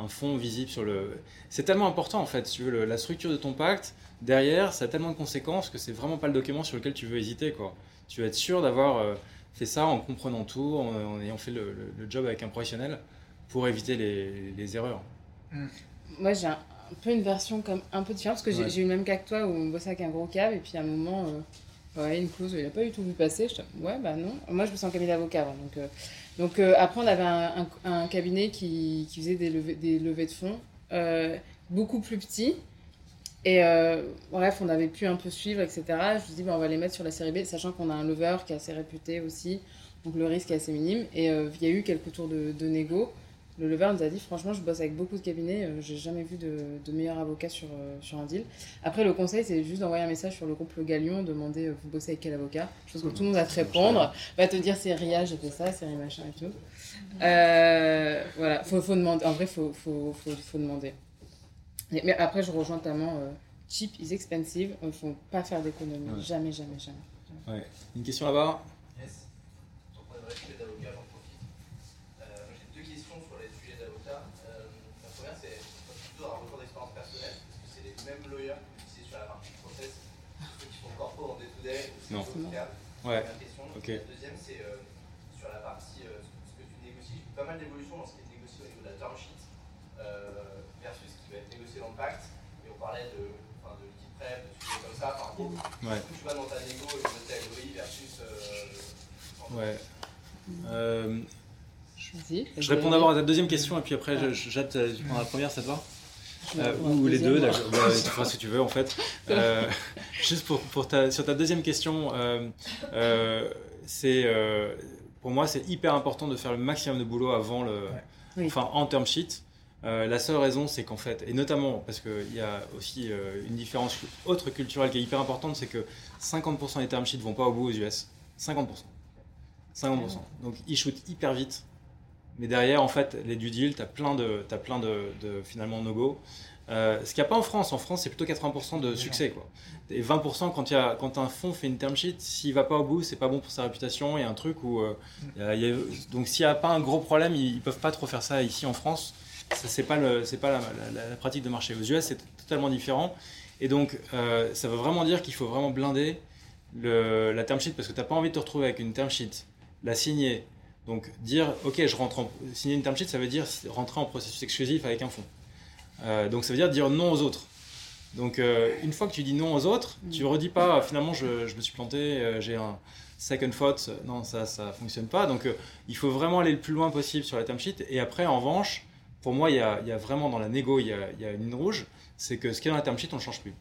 un fonds visible sur le. C'est tellement important, en fait, si tu veux, le- la structure de ton pacte, derrière, ça a tellement de conséquences que c'est vraiment pas le document sur lequel tu veux hésiter, quoi. Tu veux être sûr d'avoir euh, fait ça en comprenant tout, en, en ayant fait le, le- le job avec un professionnel pour éviter les, les erreurs. Moi, j'ai un, un peu une version comme un peu différente parce que j'ai Ouais. j'ai eu le même cas que toi où on bossait avec un gros cab et puis à un moment, euh, ouais, une clause, il n'a pas du tout vu passer. Je ouais, bah non. Moi, je me sens cabinet d'avocat avant. Donc, euh, donc euh, après, on avait un, cabinet qui, qui faisait des levées, des levées de fonds euh, beaucoup plus petits. Et bref, on avait pu un peu suivre, etc. Je me suis dit, bah, on va les mettre sur la série B, sachant qu'on a un lever qui est assez réputé aussi. Donc le risque est assez minime. Et il y a eu quelques tours de, de négo. Le lever nous a dit franchement, je bosse avec beaucoup de cabinets, euh, j'ai jamais vu de, de meilleur avocat sur, euh, sur un deal. Après, le conseil, c'est juste d'envoyer un message sur le groupe Le Galion, demander euh, vous bossez avec quel avocat? Je pense que tout le monde va te répondre, va te dire c'est Ria, j'ai fait ça, c'est Ria machin et tout. Euh, voilà, faut, faut demander. En vrai, faut, faut, faut, faut demander. Mais mais après, je rejoins euh, cheap is expensive, il faut pas faire d'économie. Ouais. Jamais, jamais, jamais. Ouais. Une question là-bas Yes. Donc on aimerait sujet d'avocat, j'en profite. Euh, moi, J'ai deux questions sur les sujets d'avocat. Euh, la première, c'est moi, je suis plutôt un retour d'expérience personnelle, parce que c'est les mêmes lawyers que vous utilisez sur la partie process, ceux qui font corpo en day-to-day, ou Non. Ouais. Première question. Ok. La deuxième, c'est euh, sur la partie, euh, ce que tu négocies. Pas mal d'évolutions dans ce qui est négocié au niveau de la term sheet. euh, versus ce qui va être négocié dans le pacte. Et on parlait de, enfin, de liquide prêt, de sujets comme ça. Enfin, Ouais. Tu vas dans ta négo et de tel LOI versus. euh, Ouais. Euh, je réponds d'abord à ta deuxième question et puis après, jette, tu prends la première, ça te va? Euh, ou les deux, d'accord. Bah, tu feras ce que tu veux en fait. Euh, juste pour, pour ta, sur ta deuxième question, euh, euh, c'est euh, pour moi c'est hyper important de faire le maximum de boulot avant le, Oui. enfin en term sheet. Euh, la seule raison, c'est qu'en fait, et notamment parce qu'il y a aussi euh, une différence autre culturelle qui est hyper importante, c'est que 50% des term sheets vont pas au bout aux US. 50%. 50%. Donc ils shootent hyper vite. Mais derrière, en fait, les due deal, tu as plein de, t'as plein de, de finalement no-go. Euh, ce qu'il n'y a pas en France. En France, c'est plutôt 80% de succès. Quoi. Et 20% quand, y a, quand un fonds fait une term sheet, s'il va pas au bout, c'est pas bon pour sa réputation. Il y a un truc où. euh, il y a- il y a- donc s'il n'y a pas un gros problème, ils, ils peuvent pas trop faire ça ici en France. Ça, c'est pas, le, pas la, la- la pratique de marché. Aux US, c'est totalement différent. Et donc, euh, ça veut vraiment dire qu'il faut vraiment blinder le, la term sheet parce que tu n'as pas envie de te retrouver avec une term sheet, la signer. Donc, dire, OK, je rentre en, signer une term sheet, ça veut dire rentrer en processus exclusif avec un fonds. Euh, donc, ça veut dire dire non aux autres. Donc, euh, une fois que tu dis non aux autres, tu redis pas, finalement, je, je me suis planté, euh, j'ai un second thought. Non, ça, ça fonctionne pas. Donc, euh, il faut vraiment aller le plus loin possible sur la term sheet. Et après, en revanche, pour moi, il y a, y a vraiment dans la négo, il y a, y a une ligne rouge, c'est que ce qui est dans la term sheet, on ne change plus.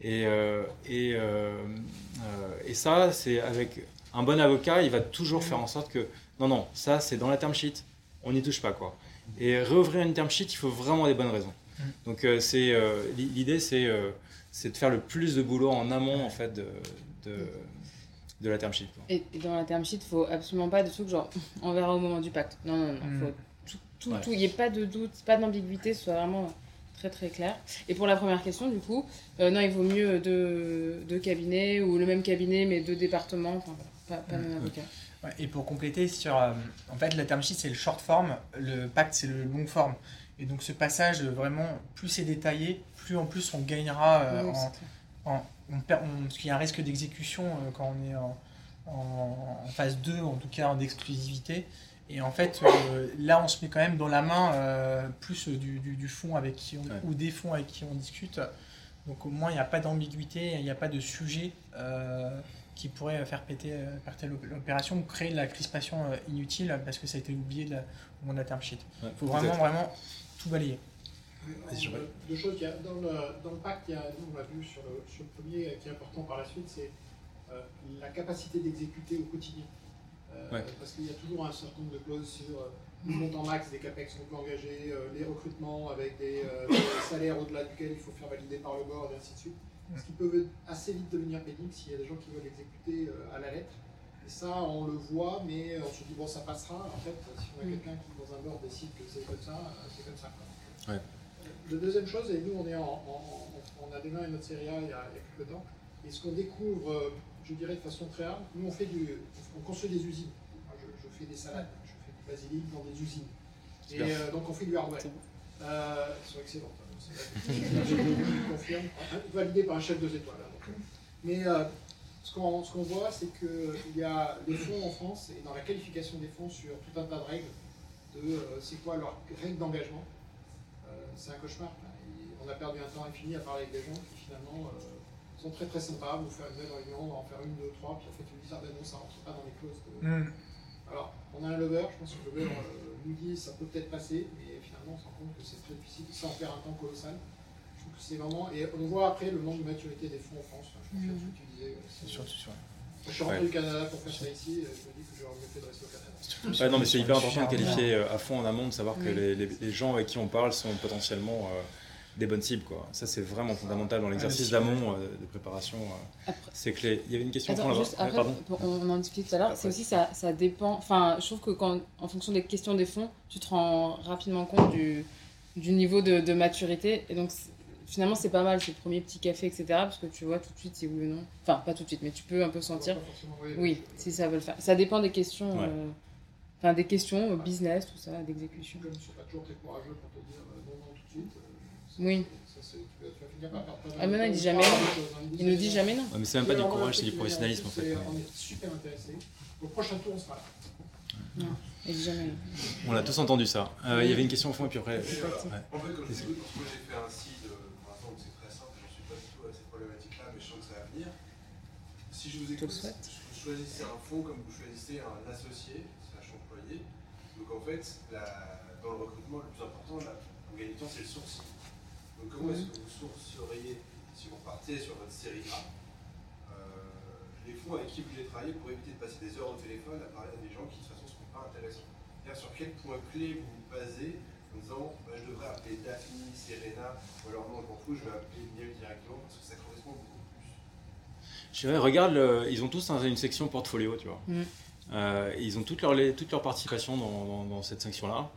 Et, euh, et, euh, euh, et ça, c'est avec un bon avocat, il va toujours faire en sorte que non, non, ça c'est dans la term sheet, on n'y touche pas quoi. Et réouvrir une term sheet, il faut vraiment des bonnes raisons. Donc euh, c'est euh, l'i- l'idée, c'est euh, c'est de faire le plus de boulot en amont en fait de, de, de la term sheet. quoi. Et, et dans la term sheet, il faut absolument pas de trucs genre on verra au moment du pacte. Non, non, non. Mm. Faut tout, tout, Ouais. tout. Il n'y ait pas de doute, pas d'ambiguïté, ce soit vraiment très très clair. Et pour la première question, du coup, euh, non, il vaut mieux deux, deux cabinets ou le même cabinet mais deux départements. Enfin, voilà, pas, pas même avocat. Ouais, et pour compléter sur, euh, en fait, la term sheet c'est le short form, le pacte c'est le long form. Et donc ce passage vraiment, plus c'est détaillé, plus en plus on gagnera euh, Oui, en, c'est clair. en- on perd- on- parce qu'il y a un risque d'exécution euh, quand on est en, en- en phase 2, en tout cas en exclusivité. Et en fait, euh, là, on se met quand même dans la main euh, plus du, du, du fonds avec qui on, Ouais. ou des fonds avec qui on discute. Donc au moins, il n'y a pas d'ambiguïté, il n'y a pas de sujet euh, qui pourrait faire péter, euh, péter l'op- l'opération ou créer de la crispation euh, inutile parce que ça a été oublié de la- au moment de la term sheet. Ouais, Il faut vraiment, vraiment tout balayer. En- Deux choses. Il y a, dans, le, dans le pacte, il y a, nous, on l'a vu sur le, sur le premier, euh, qui est important par la suite, c'est euh, la capacité d'exécuter au quotidien. Euh, Ouais. Parce qu'il y a toujours un certain nombre de clauses sur euh, le montant max des capex qu'on peut engager, euh, les recrutements avec des, euh, des salaires au-delà duquel il faut faire valider par le board, et ainsi de suite. Ce qui peut assez vite devenir pénible s'il y a des gens qui veulent exécuter euh, à la lettre. Et ça, on le voit, mais on se dit, bon, ça passera. En fait, si on a Mm. quelqu'un qui, dans un board, décide que c'est comme ça, euh, c'est comme ça. Ouais. La deuxième chose, et nous on, est en, en- en- on a démarré notre série A il y a, il y a quelques temps, et ce qu'on découvre, euh, je dirais de façon très rare, nous on fait du, on construit des usines. Moi, je, je fais des salades, je fais du basilic dans des usines. Et euh, donc on fait du hardware. Euh, elles sont excellentes. Confirme, validé par un chef de étoiles. hein. Mais euh, ce qu'on ce qu'on voit, c'est qu'il y a les fonds en France, et dans la qualification des fonds sur tout un tas de règles, de euh, c'est quoi leurs règles d'engagement. Euh, c'est un cauchemar. Et on a perdu un temps infini à parler avec des gens qui finalement sont très très sympas, vous faire une belle réunion, on va en faire une, deux, trois, puis en fait ah ben non, ça rentre pas dans les clauses. de- Mm. Alors, on a un lover, je pense que le lover nous dit ça peut peut-être passer, mais on se rend compte que c'est très difficile, ça en perd un temps colossal. Je trouve que c'est vraiment. Et on voit après le manque de maturité des fonds en France. Enfin, je que tu disais. euh, c'est- Sur- sur- Je suis rentré Ouais. du Canada pour faire ça ici, et je me dis que j'aurais mieux fait de rester au Canada. Ouais, non, mais c'est hyper important de qualifier euh, à fond en amont, de savoir que Oui. les, les- les gens avec qui on parle sont potentiellement euh, des bonnes cibles. Quoi. Ça, c'est vraiment fondamental dans l'exercice Ouais, d'amont euh, de préparation. euh, c'est clé. Il y avait une question Attends, juste Ouais, après, pardon. pour- on en discutait tout à l'heure, c'est aussi ça, ça dépend. Enfin, je trouve que quand, en fonction des questions des fonds, tu te rends rapidement compte du, du niveau de, de maturité. Et donc, finalement, c'est pas mal, c'est le premier petit café, etc. Parce que tu vois tout de suite si oui ou non. Enfin, pas tout de suite, mais tu peux un peu sentir. Ouais, Oui, si ça veut le faire. Ça dépend des questions. Ouais. euh, Enfin, des questions, business, tout ça, d'exécution. Je ne suis pas toujours très courageux pour te dire non, non, tout de suite. Oui. Ah, mais non, il dit jamais non. Il nous dit jamais non. Ouais, mais c'est même pas du courage, c'est du professionnalisme en fait. On est super intéressés. Au prochain tour, on sera là. Non, elle dit jamais. On a tous entendu ça. Euh, Il y avait une question au fond et puis après. En fait, comme je dis, moi j'ai fait un site, euh, pour l'instant c'est très simple, je ne suis pas du tout à ces problématiques-là, mais je sens que ça va venir. Si je vous écoute, vous choisissez un fonds comme vous choisissez un associé, slash employé. Donc en fait, la- dans le recrutement, le plus important, là, en gagner du temps, c'est le sourcing. Donc comment est-ce que vous sourceriez, si vous repartez sur votre série A, euh, les fonds avec qui vous voulez travailler pour éviter de passer des heures au téléphone à parler à des gens qui de toute façon ne seront pas intéressants? Sur quel point clé vous vous basez en disant bah, je devrais appeler Daphne, Serena, ou alors non, je m'en fous, je vais appeler Miel directement parce que ça correspond beaucoup plus. Je dirais, regarde, le- ils ont tous un- une section portfolio, tu vois. Mm. Euh, ils ont toute leur, les- toute leur participation dans, dans- dans cette section-là.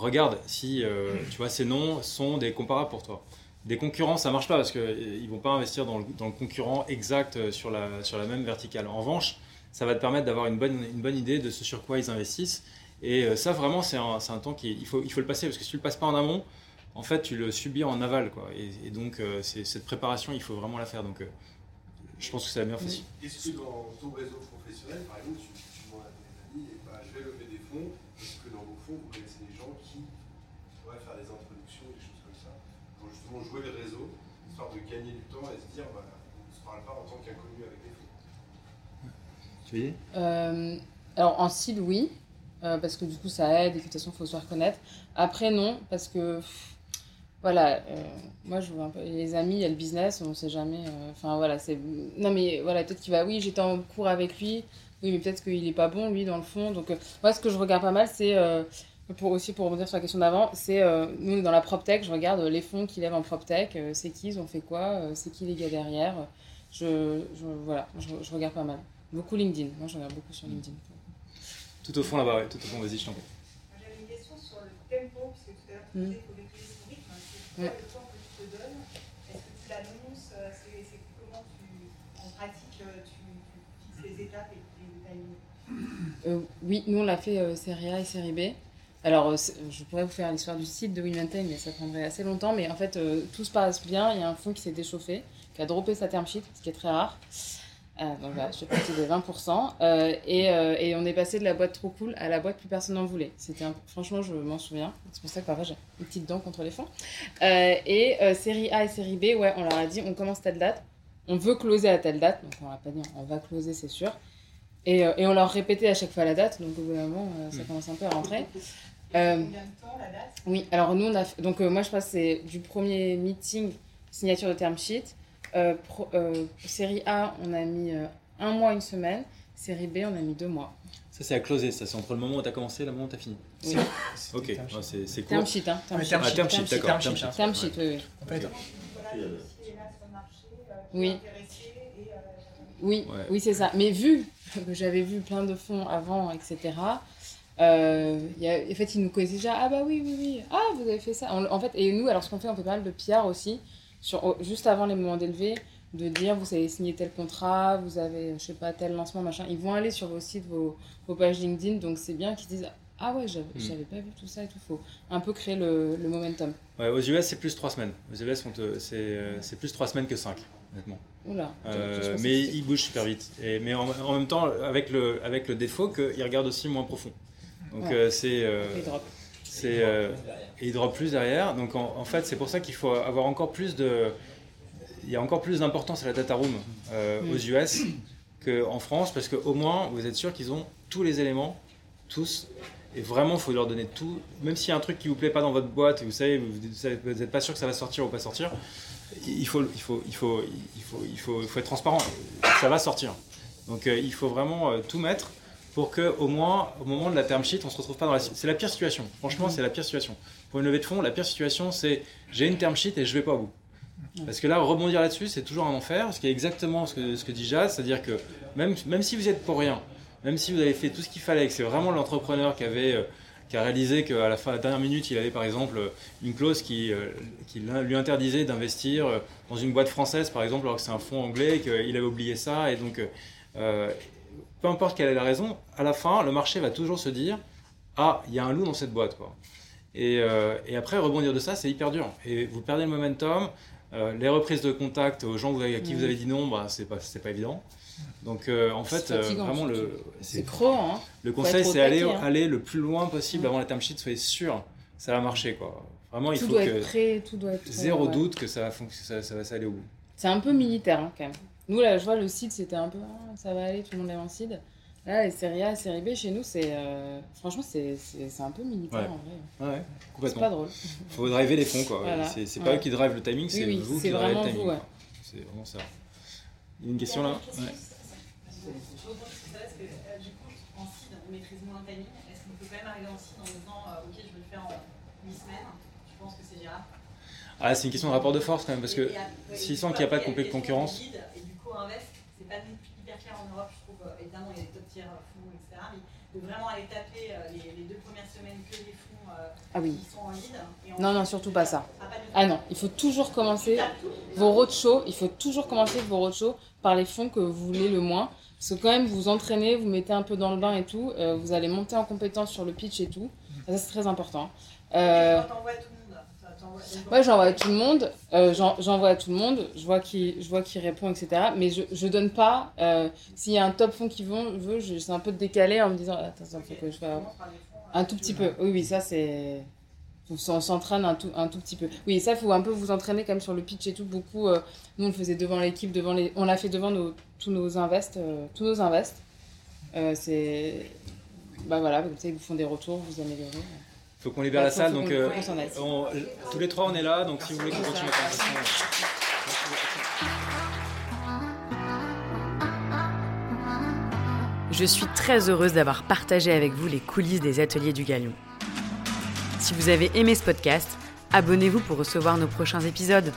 Regarde si, euh, tu vois, ces noms sont des comparables pour toi. Des concurrents, ça marche pas parce qu'ils vont pas investir dans le, dans le concurrent exact euh, sur la, sur la même verticale. En revanche, ça va te permettre d'avoir une bonne, une bonne idée de ce sur quoi ils investissent. Et euh, ça, vraiment, c'est un, un temps qu'il il faut, il faut le passer parce que si tu le passes pas en amont, en fait, tu le subis en aval. Quoi. Et, et donc, euh, c'est- cette préparation, il faut vraiment la faire. Donc, euh, je pense que c'est la meilleure façon. Est-ce que dans ton réseau professionnel, par exemple, tu, tu demandes à tes amis, et bah, je vais lever des fonds, que dans vos fonds, vous connaissez des gens qui pourraient faire des introductions, des choses comme ça, pour justement jouer le réseau, histoire de gagner du temps et se dire, bah, on ne se parle pas en tant qu'inconnu avec des fonds Tu veux dire Euh, alors en style oui, euh, parce que du coup ça aide et que de toute façon il faut se faire connaître. Après non, parce que pff, voilà, euh, moi je vois un peu les amis, il y a le business, on sait jamais. euh, Enfin voilà, c'est non mais voilà peut-être qu'il va oui j'étais en cours avec lui, oui mais peut-être qu'il est pas bon lui dans le fond. Donc euh, moi ce que je regarde pas mal c'est euh, pour aussi pour rebondir sur la question d'avant, c'est euh, nous dans la PropTech, je regarde les fonds qui lèvent en PropTech, euh, c'est qui, ils ont fait quoi, euh, c'est qui les gars derrière. Je, je voilà, je, je regarde pas mal. Beaucoup LinkedIn. Moi, je regarde beaucoup sur LinkedIn. Tout au fond là-bas, ouais, tout au fond, vas-y, je t'en prie. J'avais une question sur le tempo, puisque tout à l'heure tu Mm. disais qu'il faut maîtriser son rythme. Oui, nous, on l'a fait euh, série A et série B. Alors, euh, je pourrais vous faire l'histoire du site de WeMaintain, mais ça prendrait assez longtemps. Mais en fait, euh, tout se passe bien. Il y a un fonds qui s'est déchauffé, qui a droppé sa term sheet, ce qui est très rare. Euh, donc voilà, je fais partie des 20%. Euh, et, euh, on est passé de la boîte trop cool à la boîte plus personne n'en voulait. C'était Franchement, je m'en souviens. C'est pour ça que parfois j'ai une petite dent contre les fonds. Euh, et euh, série A et série B, ouais, on leur a dit on commence telle date. On veut closer à telle date. Donc on leur a pas dit on va closer, c'est sûr. Et, euh, et on leur répétait à chaque fois la date. Donc au bout d'un moment, euh, ça commence un peu à rentrer. Euh, Combien de temps la date oui, alors nous, on a fait- donc euh, moi je passe c'est du premier meeting, signature de term sheet. Euh, pro- euh, série A, on a mis euh, un mois, une semaine. Série B, on a mis deux mois. Ça, c'est à closer, ça, c'est entre le moment où tu as commencé et le moment où tu as fini. Oui. Ok, c'est court. Term sheet, hein. Term sheet. term Ah, sheet, term sheet, d'accord. term Term sheet. Term sheet, oui, oui. En fait, Voilà, si elle est là sur le marché, qui Oui. Oui, Ouais. oui c'est ça. Mais vu que j'avais vu plein de fonds avant, etc., euh, il y a, en fait, ils nous connaissaient déjà. Ah bah oui, oui, oui. Ah, vous avez fait ça. On- en fait, et nous, alors ce qu'on fait, on fait pas mal de PR aussi, sur, juste avant les moments d'élevés, de dire vous avez signé tel contrat, vous avez, je sais pas, tel lancement, machin. Ils vont aller sur vos sites, vos, vos pages LinkedIn, donc c'est bien qu'ils se disent Ah ouais, j'avais Mm. j'avais pas vu tout ça et tout. faut un peu créer le, le momentum. Ouais, aux US, c'est plus 3 semaines. Aux US, c'est euh, c'est plus 3 semaines que 5, honnêtement. Oula. Euh, mais ils bougent super vite. Et, mais en, en même temps, avec le, avec le défaut qu'ils regardent aussi moins profond. Donc Ouais. euh, c'est. euh, drop. c'est euh, et ils drop plus derrière. Donc en, en fait, c'est pour ça qu'il faut avoir encore plus de. Il y a encore plus d'importance à la data room euh, Mm. aux US qu'en France, parce qu'au moins, vous êtes sûr qu'ils ont tous les éléments, tous. Et vraiment, il faut leur donner tout. Même s'il y a un truc qui vous plaît pas dans votre boîte et vous savez, vous n'êtes pas sûr que ça va sortir ou pas sortir, il faut, il faut, il faut, il faut, il faut, il faut être transparent. Ça va sortir. Donc euh, il faut vraiment euh, tout mettre pour que au moins au moment de la term sheet, on se retrouve pas dans la. C'est la pire situation. Franchement, c'est la pire situation. Pour une levée de fonds, la pire situation, c'est j'ai une term sheet et je vais pas au bout. Parce que là, rebondir là-dessus, c'est toujours un enfer. Ce qui est exactement ce que, ce que dit Jazz, c'est-à-dire que même, même si vous êtes pour rien, même si vous avez fait tout ce qu'il fallait, que c'est vraiment l'entrepreneur qui avait euh, qui a réalisé qu'à la fin, à la dernière minute, il avait par exemple une clause qui, euh, qui lui interdisait d'investir euh, dans une boîte française, par exemple, alors que c'est un fonds anglais, et qu'il avait oublié ça. Et donc, euh, peu importe quelle est la raison, à la fin, le marché va toujours se dire Ah, il y a un loup dans cette boîte. Quoi. Et, euh, et après, rebondir de ça, c'est hyper dur. Et vous perdez le momentum. euh, les reprises de contact aux gens à qui vous avez dit non, bah, c'est pas, c'est pas évident. Donc euh, en fait, euh, vraiment le, c'est- hein. le conseil c'est aller, hein. aller le plus loin possible avant la term sheet, soyez sûr, ça va marcher quoi. Vraiment, il Tout faut doit que être prêt, tout doit être. euh, zéro ouais. doute que ça va, ça, ça va s'aller au bout. C'est un peu militaire hein, quand même. Nous, là, je vois le site, c'était un peu ah, ça va aller, tout le monde est en seed. Là, les séries A, série B, chez nous, c'est. euh, Franchement, c'est c'est- c'est un peu militaire Ouais. en vrai. Ouais, ouais, C'est complètement. pas drôle. Faut driver les fonds quoi. Voilà. C'est c'est Ouais. pas eux qui drivent le timing, c'est Oui, oui, vous c'est qui drivez le timing. vous, ouais. quoi. C'est vraiment ça. Il y a une question là? Rebondis sur ça parce que euh, du coup, en seed, on maîtrise moins le timing. Est-ce qu'on peut quand même arriver en seed en disant euh, Ok, je vais le faire en 8 semaines? Je pense que c'est gérable. Ah, c'est une question de rapport de force quand même, parce que s'ils sentent qu'il n'y a pas de a des concurrence. qui lead, Et du coup, invest, c'est pas non hyper clair en Europe, je trouve. Euh, Évidemment, il y a des top tiers euh, fonds, etc. Mais de vraiment aller taper euh, les, les deux premières semaines que les fonds euh, Ah oui. qui sont en lead. et Non, non, ensuite, surtout pas ça. Ah, pas. Ah non, il faut toujours commencer vos roadshows, il faut toujours commencer vos roadshows par les fonds que vous voulez le moins. Parce que quand même, vous entraînez, vous mettez un peu dans le bain et tout, euh, vous allez monter en compétence sur le pitch et tout. Ça, c'est très important. Euh, Ouais, j'envoie à tout le monde. euh, j'en- j'envoie à tout le monde. Je vois qui, je vois qui répond, etc. Mais je, je donne pas. euh, S'il y a un top fond qui veut, veut je- c'est un peu décalé en me disant attends, il faut que je fasse un tout petit peu. Oui, oui, ça c'est. On s'en- s'entraîne un tout, un tout petit peu. Oui, ça, il faut un peu vous entraîner comme sur le pitch et tout. Beaucoup, euh, nous, on le faisait devant l'équipe, devant les, on l'a fait devant nos, tous nos invests, euh, tous nos invests. Euh, c'est, bah voilà, comme ça, ils vous font des retours, vous améliorez. faut qu'on libère Ouais, la salle, donc euh, on- tous les trois on est là, donc si vous voulez qu'on continue ça. la conversation. Je suis très heureuse d'avoir partagé avec vous les coulisses des ateliers du Galion. Si vous avez aimé ce podcast, abonnez-vous pour recevoir nos prochains épisodes.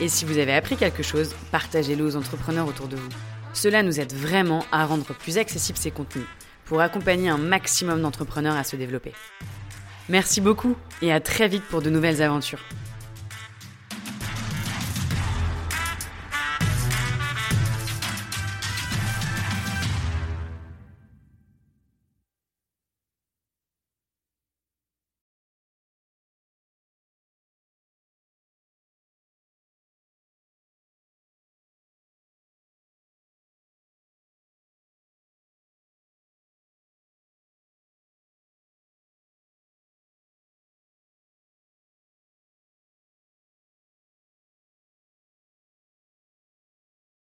Et si vous avez appris quelque chose, partagez-le aux entrepreneurs autour de vous. Cela nous aide vraiment à rendre plus accessibles ces contenus pour accompagner un maximum d'entrepreneurs à se développer. Merci beaucoup et à très vite pour de nouvelles aventures.